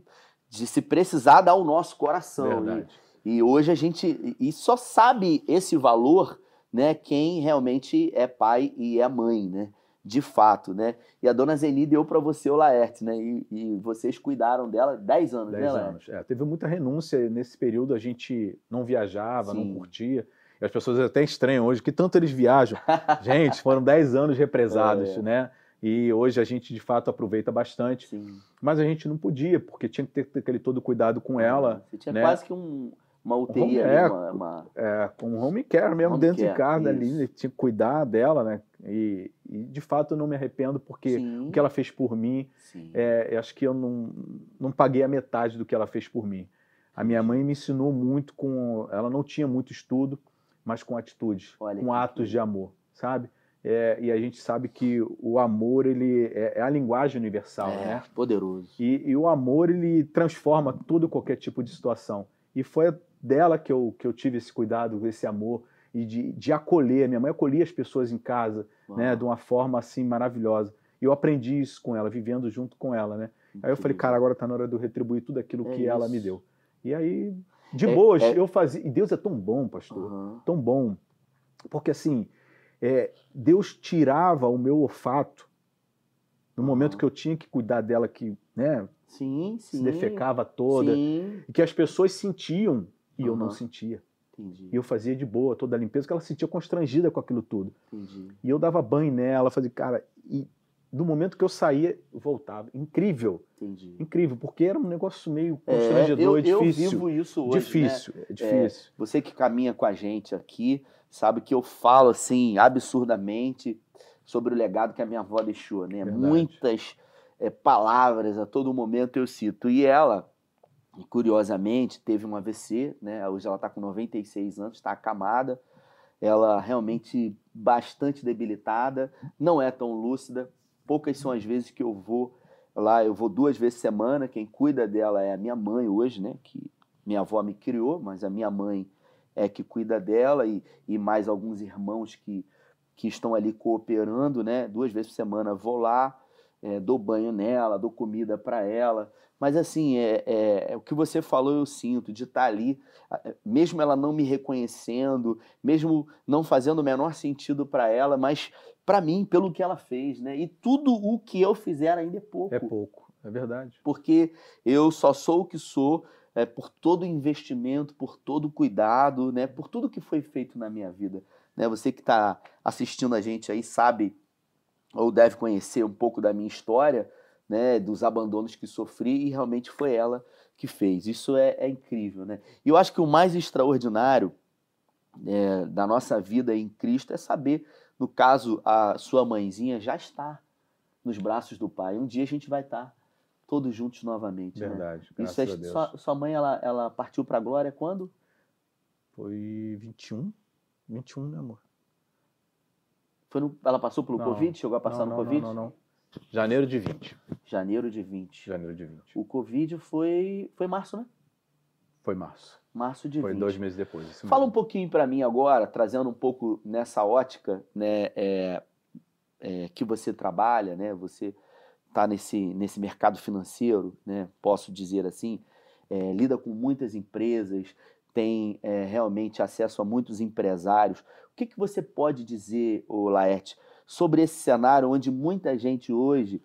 de se precisar dar o nosso coração. Verdade. E, e hoje a gente e só sabe esse valor, né, quem realmente é pai e é mãe, né? De fato, né? E a dona Zeni deu para você o Laerte, né? E, e vocês cuidaram dela 10 anos, 10 né, Laerte? anos. É, teve muita renúncia nesse período, a gente não viajava, Sim. não curtia. E as pessoas até estranham hoje que tanto eles viajam. gente, foram 10 anos represados, É. né? E hoje a gente de fato aproveita bastante. Sim. Mas a gente não podia, porque tinha que ter, ter aquele todo cuidado com ela, Você tinha né? quase que um, uma UTI Home- ali, é, uma, uma- é, com home care mesmo Home dentro de care, casa ali, isso. né? tinha que cuidar dela, né? E, e, de fato eu não me arrependo, porque Sim, o que ela fez por mim, é, acho que eu não, não paguei a metade do que ela fez por mim. A minha mãe me ensinou muito com. Ela não tinha muito estudo, mas com atitudes, Olha com que atos incrível. de amor, sabe? É, e a gente sabe que o amor ele é, é a linguagem universal, é, né? poderoso. E, e o amor ele transforma todo qualquer tipo de situação. E foi dela que eu, que eu tive esse cuidado, esse amor e de, de acolher. Minha mãe acolhia as pessoas em casa, né, de uma forma assim maravilhosa. E eu aprendi isso com ela, vivendo junto com ela, né? Aí eu falei, cara, agora tá na hora de eu retribuir tudo aquilo É que ela me isso. deu. E aí, de É- boas, é- eu fazia. E Deus é tão bom, pastor, Aham. tão bom. Porque assim, é, Deus tirava o meu olfato no momento que eu tinha que cuidar dela, que né, Sim, sim. se defecava toda, Sim, e que as pessoas sentiam e eu não sentia. entendi. E eu fazia de boa toda a limpeza, que ela se sentia constrangida com aquilo tudo. entendi. E eu dava banho nela, fazia, cara, e do momento que eu saía, eu voltava. Incrível, Entendi. incrível, porque era um negócio meio É, constrangedor, eu, eu difícil. vivo isso hoje. né? difícil, é difícil. Você que caminha com a gente aqui, sabe que eu falo assim, absurdamente, sobre o legado que a minha avó deixou, né? Verdade. Muitas é, palavras a todo momento eu cito. E ela, curiosamente, teve um AVC, né? Hoje ela está com 96 anos, está acamada. Ela realmente bastante debilitada, não é tão lúcida. Poucas são as vezes que eu vou lá, eu vou duas vezes semana. Quem cuida dela é a minha mãe hoje, né? Que minha avó me criou, mas a minha mãe é que cuida dela e, e mais alguns irmãos que, que estão ali cooperando, né? Duas vezes por semana vou lá, é, dou banho nela, dou comida para ela. Mas assim, é, é- é o que você falou, eu sinto, de estar ali, a- é, mesmo ela não me reconhecendo, mesmo não fazendo o menor sentido para ela, mas para mim, pelo que ela fez, né? E tudo o que eu fizer ainda é pouco É pouco, é verdade. porque eu só sou o que sou é, por todo o investimento, por todo o cuidado, né, por tudo que foi feito na minha vida. Né? Você que está assistindo a gente aí sabe ou deve conhecer um pouco da minha história, né, dos abandonos que sofri e realmente foi ela que fez. Isso é, é incrível, né? E eu acho que o mais extraordinário é, da nossa vida em Cristo é saber, no caso, a sua mãezinha já está nos braços do Pai. Um dia a gente vai estar todos juntos novamente. né? Verdade, graças Isso é, a Deus. sua, sua mãe, ela, ela partiu para a glória quando? Foi 21? 21, né, amor? Foi no- ela passou pelo Não, Covid? Chegou a passar não, no não, Covid? Não, não, não. Janeiro de 20. Janeiro de 20. Janeiro de 20. O Covid foi, foi março, né? Foi março. Março de Foi 20. dois meses depois. Fala um pouquinho para mim agora, trazendo um pouco nessa ótica, né, é, é, que você trabalha, né, você está nesse, nesse mercado financeiro, né, posso dizer assim, é, lida com muitas empresas, tem é, realmente acesso a muitos empresários. O que, que você pode dizer, Laerte, sobre esse cenário onde muita gente hoje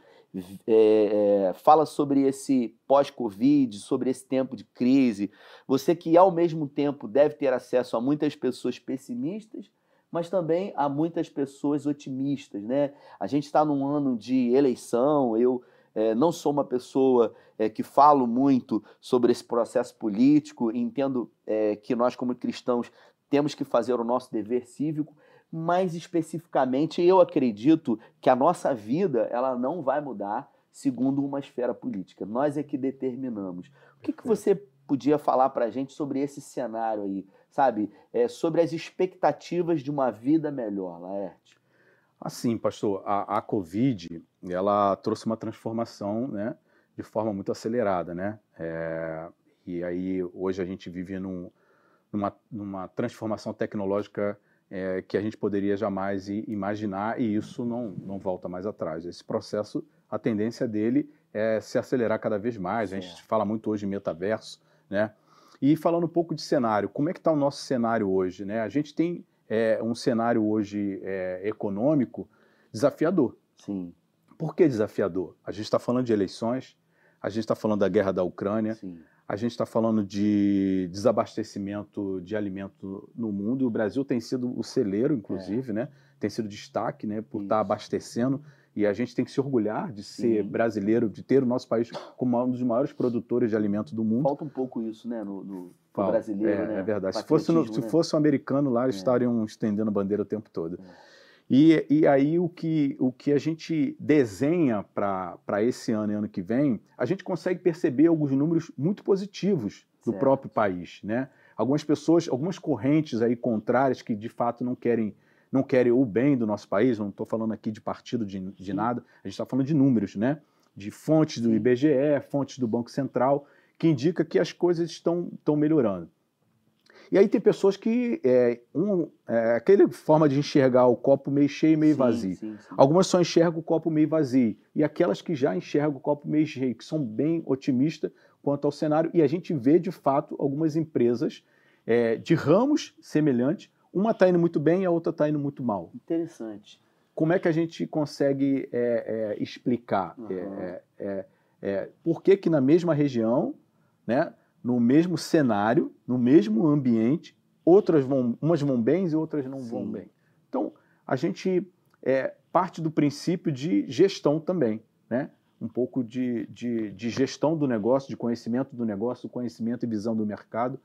é, é, fala sobre esse pós-Covid, sobre esse tempo de crise, você que ao mesmo tempo deve ter acesso a muitas pessoas pessimistas, mas também a muitas pessoas otimistas, né? A gente está num ano de eleição, eu é, não sou uma pessoa é, que falo muito sobre esse processo político, entendo é, que nós, como cristãos, temos que fazer o nosso dever cívico, mais especificamente, eu acredito que a nossa vida ela não vai mudar segundo uma esfera política. Nós é que determinamos. O que, que você podia falar para a gente sobre esse cenário aí, sabe? É, sobre as expectativas de uma vida melhor, Laerte. Assim, pastor, a, a Covid, ela trouxe uma transformação, né, de forma muito acelerada, né? É, e aí, hoje a gente vive num, numa, numa transformação tecnológica é, que a gente poderia jamais imaginar e isso não, não volta mais atrás. Esse processo, a tendência dele é se acelerar cada vez mais. A gente fala muito hoje em metaverso, né? E falando um pouco de cenário, como é que está o nosso cenário hoje? Né? A gente tem é, um cenário hoje é, econômico desafiador. Sim. Por que desafiador? A gente está falando de eleições, a gente está falando da guerra da Ucrânia, Sim. A gente está falando de desabastecimento de alimento no mundo e o Brasil tem sido o celeiro, inclusive, é. né? Tem sido destaque, né? Por estar tá abastecendo e a gente tem que se orgulhar de ser Sim. brasileiro, de ter o nosso país como um dos maiores produtores de alimento do mundo. Falta um pouco isso, né? No, no, brasileiro, é, né? É verdade. Se fosse, no, se né? fosse um americano lá, eles é. estariam estendendo a bandeira o tempo todo. É. E, e aí o que, o que a gente desenha para esse ano e ano que vem, a gente consegue perceber alguns números muito positivos do certo. próprio país, né? Algumas pessoas, algumas correntes aí contrárias que de fato não querem não querem o bem do nosso país, não estou falando aqui de partido de, de nada, a gente está falando de números, né? De fontes do. IBGE, fontes do Banco Central, que indica que as coisas estão, estão melhorando. E aí tem pessoas que. É, um, é, aquela forma de enxergar o copo meio cheio e meio sim, vazio. Sim, sim. Algumas só enxergam o copo meio vazio. E aquelas que já enxergam o copo meio cheio, que são bem otimistas quanto ao cenário. E a gente vê, de fato, algumas empresas é, de ramos semelhantes. Uma está indo muito bem e a outra está indo muito mal. Interessante. Como é que a gente consegue é, é, explicar? Uhum. por que, que na mesma região, né? No mesmo cenário, no mesmo ambiente, outras vão, umas vão bem e outras não Sim. vão bem. Então, a gente é, parte do princípio de gestão também, né? Um pouco de, de, de gestão do negócio, de conhecimento do negócio, conhecimento e visão do mercado.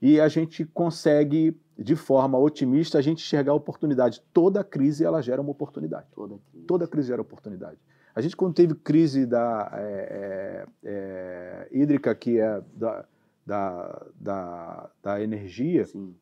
E a gente consegue, de forma otimista, a gente enxergar a oportunidade. Toda crise, ela gera uma oportunidade. Toda crise. Toda crise gera oportunidade. A gente, quando teve crise da é, é, é, hídrica, que é da, da, da, da energia, Sim.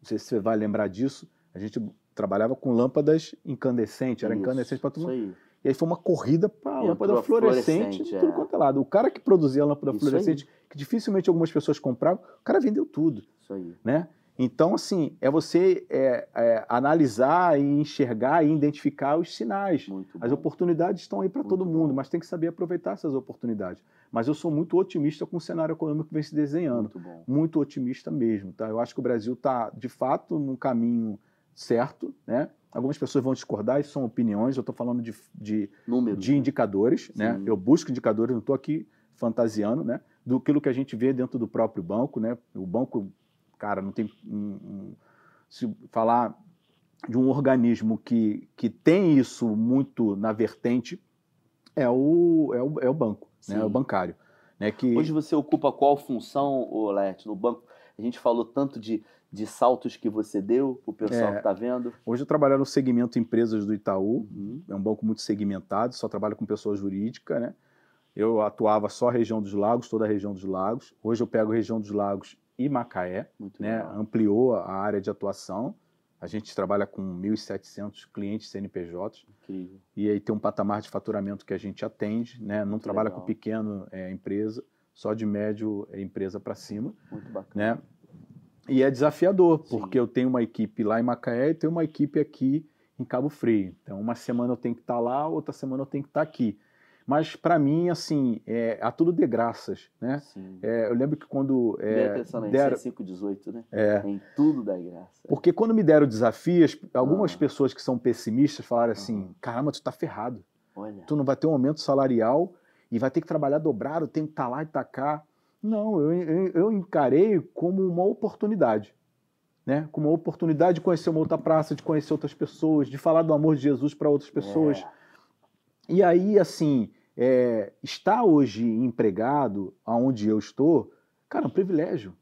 não sei se você vai lembrar disso, a gente trabalhava com lâmpadas incandescentes, era incandescente para todo mundo. E aí foi uma corrida para a lâmpada fluorescente, fluorescente tudo é. quanto é lado. O cara que produzia a lâmpada isso fluorescente, aí. que dificilmente algumas pessoas compravam, o cara vendeu tudo. Isso aí. Né? Então, assim, é você é, é, analisar e enxergar e identificar os sinais. As oportunidades estão aí para todo mundo, bom. mas tem que saber aproveitar essas oportunidades. Mas eu sou muito otimista com o cenário econômico que vem se desenhando. Muito, muito otimista mesmo. Tá? Eu acho que o Brasil está, de fato, no caminho certo. Né? Algumas pessoas vão discordar, isso são opiniões, eu estou falando de, de, Números, de indicadores. Né? Eu busco indicadores, não estou aqui fantasiando, né? do que a gente vê dentro do próprio banco. Né? O banco cara, não tem. Um, um, se falar de um organismo que, que tem isso muito na vertente, é o, é o, é o banco, né, é o bancário. Né, que... Hoje você ocupa qual função, Lete, no banco? A gente falou tanto de, de saltos que você deu para o pessoal é, que está vendo. Hoje eu trabalho no segmento empresas do Itaú, uhum. é um banco muito segmentado, só trabalho com pessoa jurídica, né? Eu atuava só a região dos lagos, toda a região dos lagos. Hoje eu pego a região dos lagos e Macaé, né? ampliou a área de atuação. A gente trabalha com 1.700 clientes CNPJs. Incrível. E aí tem um patamar de faturamento que a gente atende, né? Não Muito trabalha legal. com pequeno é, empresa, só de médio é, empresa para cima. Muito bacana. Né? E é desafiador, Sim. porque eu tenho uma equipe lá em Macaé e tenho uma equipe aqui em Cabo Frio. Então, uma semana eu tenho que estar lá, outra semana eu tenho que estar aqui. Mas para mim, assim, é, há tudo de graças, né? É, eu lembro que quando é, deram... 518, né? É. Em tudo da graça. Porque quando me deram desafios, algumas ah. pessoas que são pessimistas falaram assim: ah. caramba, tu tá ferrado. Olha. Tu não vai ter um aumento salarial e vai ter que trabalhar dobrado, tem que estar tá lá e estar tá cá. Não, eu, eu, eu encarei como uma oportunidade. Né? Como uma oportunidade de conhecer uma outra praça, de conhecer outras pessoas, de falar do amor de Jesus para outras pessoas. É. E aí, assim, é, estar hoje empregado aonde eu estou, cara, é um privilégio.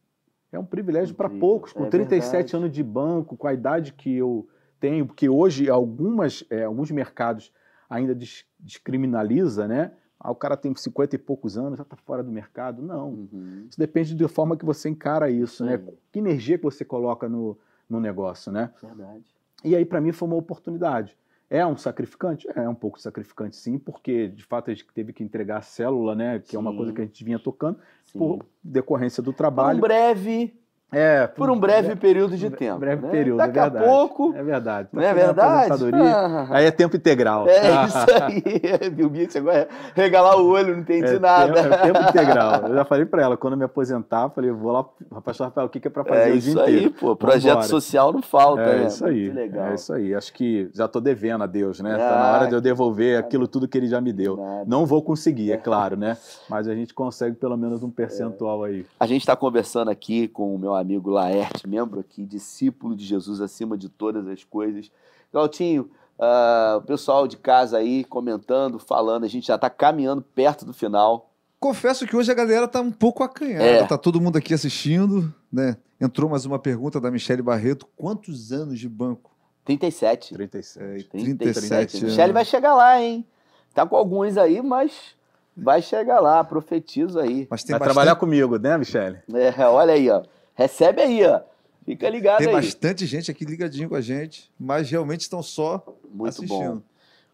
É um privilégio para poucos, com É 37 verdade. anos de banco, com a idade que eu tenho, porque hoje algumas, é, alguns mercados ainda descriminaliza, né? Ah, o cara tem 50 e poucos anos, já está fora do mercado. Não. Uhum. Isso depende da forma que você encara isso, né? aí. Que energia que você coloca no, no negócio, né? Verdade. E aí, para mim, foi uma oportunidade. É um sacrificante? É um pouco sacrificante, sim, porque de fato a gente teve que entregar a célula, né? Que é uma Sim. coisa que a gente vinha tocando, Sim. por decorrência do Por um trabalho. breve, é, por um breve período de bre- tempo. breve né? período, Daqui é a verdade. pouco, É verdade. não é Tá verdade? Ah, Aí é tempo integral. É isso aí. Viu, Bia? Chegou a regalar o olho, não entendi É nada. tempo, é tempo integral. Eu já falei para ela, quando eu me aposentar, falei, vou lá, pastor Rafael, o que que é para fazer É o isso dia aí, inteiro? pô. Projeto Vambora. social não falta, É né? isso aí. Muito legal. É isso aí. Acho que já estou devendo a Deus, né? Tá Ah, na hora de eu devolver aquilo tudo que ele já me deu. Nada. Não vou conseguir, é claro, né? Mas a gente consegue pelo menos um percentual aí. A gente está conversando aqui com o meu amigo Laerte, membro aqui, discípulo de Jesus acima de todas as coisas. Galtinho, ah, o pessoal de casa aí comentando, falando, a gente já está caminhando perto do final. Confesso que hoje a galera tá um pouco acanhada. É. Tá todo mundo aqui assistindo, né? Entrou mais uma pergunta da Michele Barreto. Quantos anos de banco? 37. 37. 37 anos. Michele vai chegar lá, hein? Tá com alguns aí, mas vai chegar lá, profetizo aí. Mas tem Vai bastante, trabalhar comigo, né, Michele? É, olha aí, ó. Recebe aí, ó. Fica ligado tem aí. bastante gente aqui ligadinho com a gente, mas realmente estão só Muito assistindo. bom.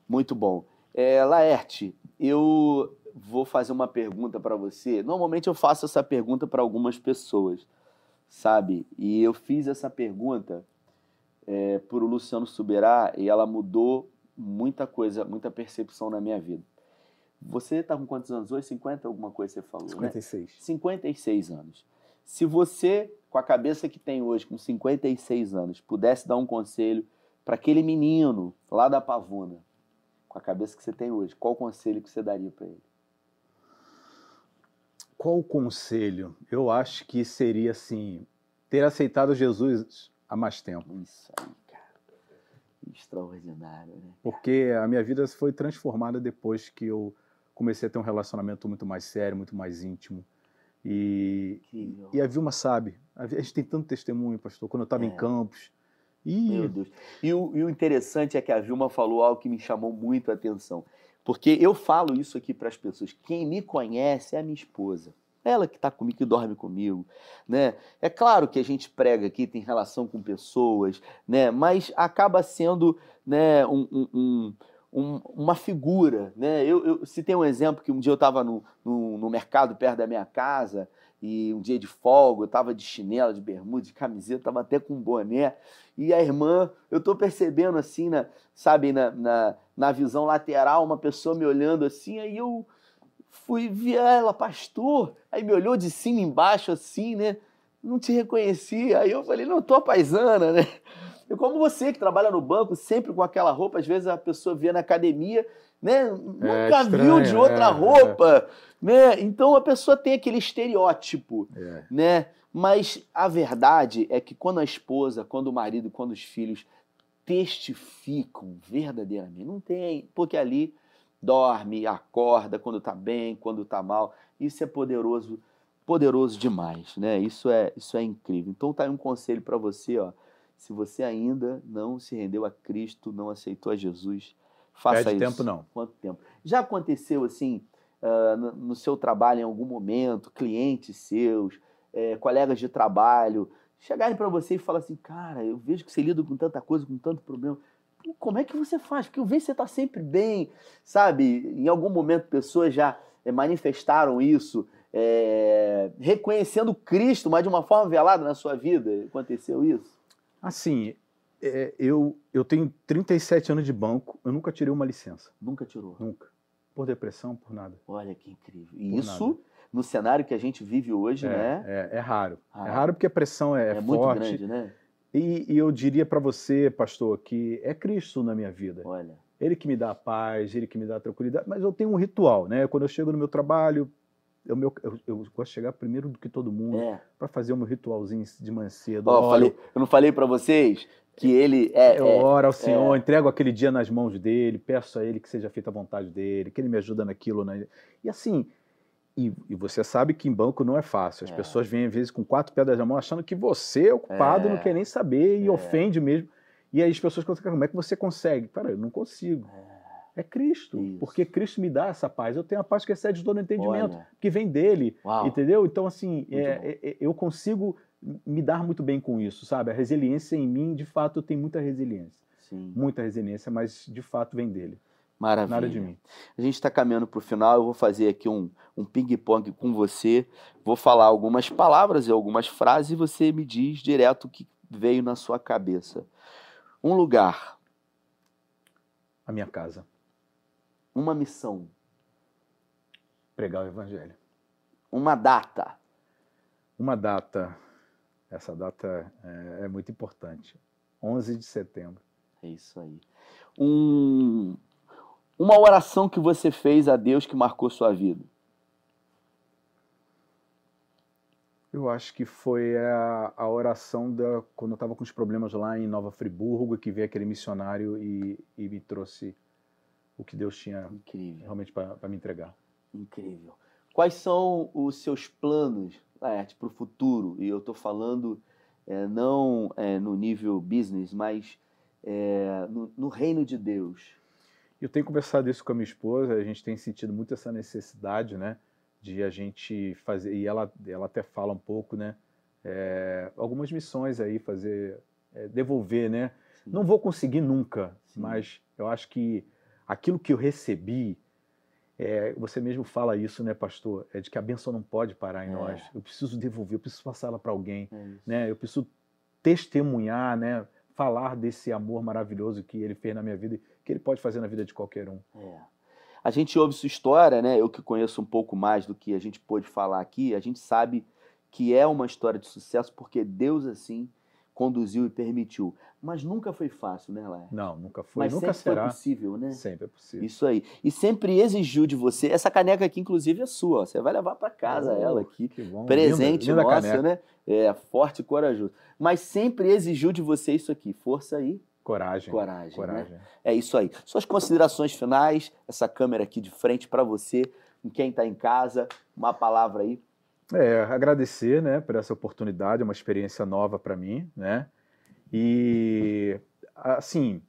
Muito bom. É, Laerte, eu vou fazer uma pergunta para você. Normalmente eu faço essa pergunta para algumas pessoas, sabe? E eu fiz essa pergunta é, por o Luciano Suberá e ela mudou muita coisa, muita percepção na minha vida. Você está com quantos anos hoje? 50 alguma coisa você falou, né? 56. 56 anos. Se você, com a cabeça que tem hoje, com 56 anos, pudesse dar um conselho para aquele menino lá da Pavuna, com a cabeça que você tem hoje, qual conselho que você daria para ele? Qual o conselho? Eu acho que seria assim, ter aceitado Jesus há mais tempo. Isso aí, cara. Extraordinário, né? Porque a minha vida foi transformada depois que eu comecei a ter um relacionamento muito mais sério, muito mais íntimo. E, Incrível. e a Vilma sabe. A gente tem tanto testemunho, pastor, quando eu estava É. em Campos. Meu E Deus. E o, e o interessante é que a Vilma falou algo que me chamou muito a atenção. Porque eu falo isso aqui para as pessoas. Quem me conhece é a minha esposa. Ela que está comigo, que dorme comigo, né? É claro que a gente prega aqui, tem relação com pessoas, né? Mas acaba sendo, né, um, um- um- um- uma figura, né? Eu, eu citei um exemplo que um dia eu estava no, no, no mercado perto da minha casa e um dia de folga, eu estava de chinelo, de bermuda, de camiseta, estava até com um boné. E a irmã, eu tô percebendo assim, na, sabe, na, na, na visão lateral, uma pessoa me olhando assim, aí eu fui ver ela, pastor, aí me olhou de cima embaixo assim, né? Não te reconheci. Aí eu falei, não, tô a paisana, né? Eu, como você que trabalha no banco, sempre com aquela roupa, às vezes a pessoa vê na academia, né? Nunca viu de estranho, outra é, roupa, né? Então a pessoa tem aquele estereótipo é, né? Mas a verdade é que quando a esposa, quando o marido, quando os filhos testificam verdadeiramente, não tem, porque ali dorme, acorda quando tá bem, quando tá mal. Isso é poderoso, poderoso demais, né? Isso é, isso é incrível. Então tá aí um conselho para você, ó. Se você ainda não se rendeu a Cristo, não aceitou a Jesus, faça Perde isso. tempo, não. Quanto tempo? Já aconteceu assim, ah, no, no seu trabalho em algum momento, clientes seus, eh, colegas de trabalho, chegarem para você e falar assim, cara, eu vejo que você lida com tanta coisa, com tanto problema. Como é que você faz? Porque eu vejo que você está sempre bem, sabe? Em algum momento pessoas já eh, manifestaram isso, eh, reconhecendo Cristo, mas de uma forma velada na sua vida. Aconteceu isso? Assim, é, eu, eu tenho 37 anos de banco, eu nunca tirei uma licença. Nunca tirou. Nunca. Por depressão, por nada. Olha que incrível. E isso, no cenário que a gente vive hoje, é, né? é, é raro. Ah. É raro porque a pressão é, É, muito forte. grande, né? E, e eu diria para você, pastor, que é Cristo na minha vida. Olha. Ele que me dá a paz, ele que me dá a tranquilidade. Mas eu tenho um ritual, né? Quando eu chego no meu trabalho, eu, meu, eu, eu gosto de chegar primeiro do que todo mundo É. para fazer o meu ritualzinho de manhã cedo. Ó, Oro, falei- eu não falei pra vocês que ele é. eu é- oro ao Senhor, entrego aquele dia nas mãos dele, peço a ele que seja feita a vontade dele, que ele me ajuda naquilo. Né? E assim, e, e você sabe que em banco não é fácil. As É. pessoas vêm às vezes com quatro pedras na mão achando que você é o culpado, É. não quer nem saber e É. ofende mesmo. E aí as pessoas conseguem, como é que você consegue? Cara, eu não consigo. É Cristo, Isso. porque Cristo me dá essa paz. Eu tenho a paz que excede todo o entendimento, Olha. que vem dele. Uau. Entendeu? Então, assim, é, é, é, eu consigo me dar muito bem com isso, sabe? A resiliência em mim, de fato, eu tenho muita resiliência. Sim. Muita resiliência, mas de fato vem dele. Maravilha. Nada de mim. A gente está caminhando para o final. Eu vou fazer aqui um, um ping-pong com você. Vou falar algumas palavras e algumas frases e você me diz direto o que veio na sua cabeça. Um lugar, A minha casa, uma missão, pregar o evangelho. uma data, Uma data, essa data é, é muito importante. 11 de setembro. É isso aí. Um, uma oração que você fez a Deus que marcou sua vida. Eu acho que foi a, a oração da, quando eu estava com os problemas lá em Nova Friburgo, que veio aquele missionário e, e me trouxe o que Deus tinha Incrível, realmente para me entregar. incrível. Quais são os seus planos, Laerte, para o futuro? E eu estou falando é, não é, no nível business, mas é, no, no reino de Deus. Eu tenho conversado isso com a minha esposa, a gente tem sentido muito essa necessidade, né, de a gente fazer, e ela, ela até fala um pouco, né, é, algumas missões aí, fazer, é, devolver, né, Sim. não vou conseguir nunca, Sim. mas eu acho que aquilo que eu recebi, é, você mesmo fala isso, né, pastor, é de que a bênção não pode parar em É. nós, eu preciso devolver, eu preciso passar ela para alguém, É né, eu preciso testemunhar, né, falar desse amor maravilhoso que ele fez na minha vida, que ele pode fazer na vida de qualquer um. É. A gente ouve sua história, né? Eu que conheço um pouco mais do que a gente pôde falar aqui, a gente sabe que é uma história de sucesso porque Deus assim conduziu e permitiu. Mas nunca foi fácil, né, Laerte? Não, nunca foi, Mas nunca sempre será. foi possível, né? Sempre é possível. Isso aí. E sempre exigiu de você. Essa caneca aqui, inclusive, é sua. ó. Você vai levar para casa Oh, ela aqui. Que bom. Presente linda, linda nosso, caneca. né? É, forte e corajoso. Mas sempre exigiu de você isso aqui. Força e Coragem. coragem. né? Coragem. É isso aí. Suas considerações finais, essa câmera aqui de frente para você, com quem está em casa, uma palavra aí. É, agradecer, né, por essa oportunidade, é uma experiência nova para mim, né? E assim,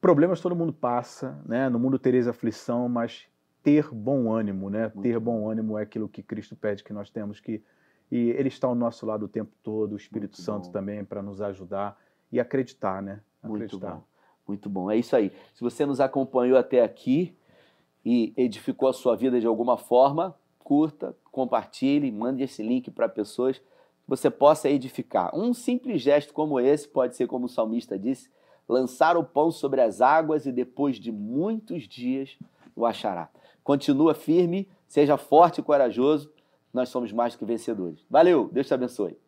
problemas todo mundo passa, né? No mundo tereis aflição, mas ter bom ânimo, né? Muito ter bom. ânimo é aquilo que Cristo pede que nós temos que e ele está ao nosso lado o tempo todo, o Espírito Muito Santo bom. também para nos ajudar e acreditar, né? Muito Acreditar. bom. Muito bom. É isso aí. Se você nos acompanhou até aqui e edificou a sua vida de alguma forma, curta, compartilhe, mande esse link para pessoas que você possa edificar. Um simples gesto como esse pode ser, como o salmista disse, lançar o pão sobre as águas e depois de muitos dias o achará. Continua firme, seja forte e corajoso. Nós somos mais do que vencedores. Valeu, Deus te abençoe.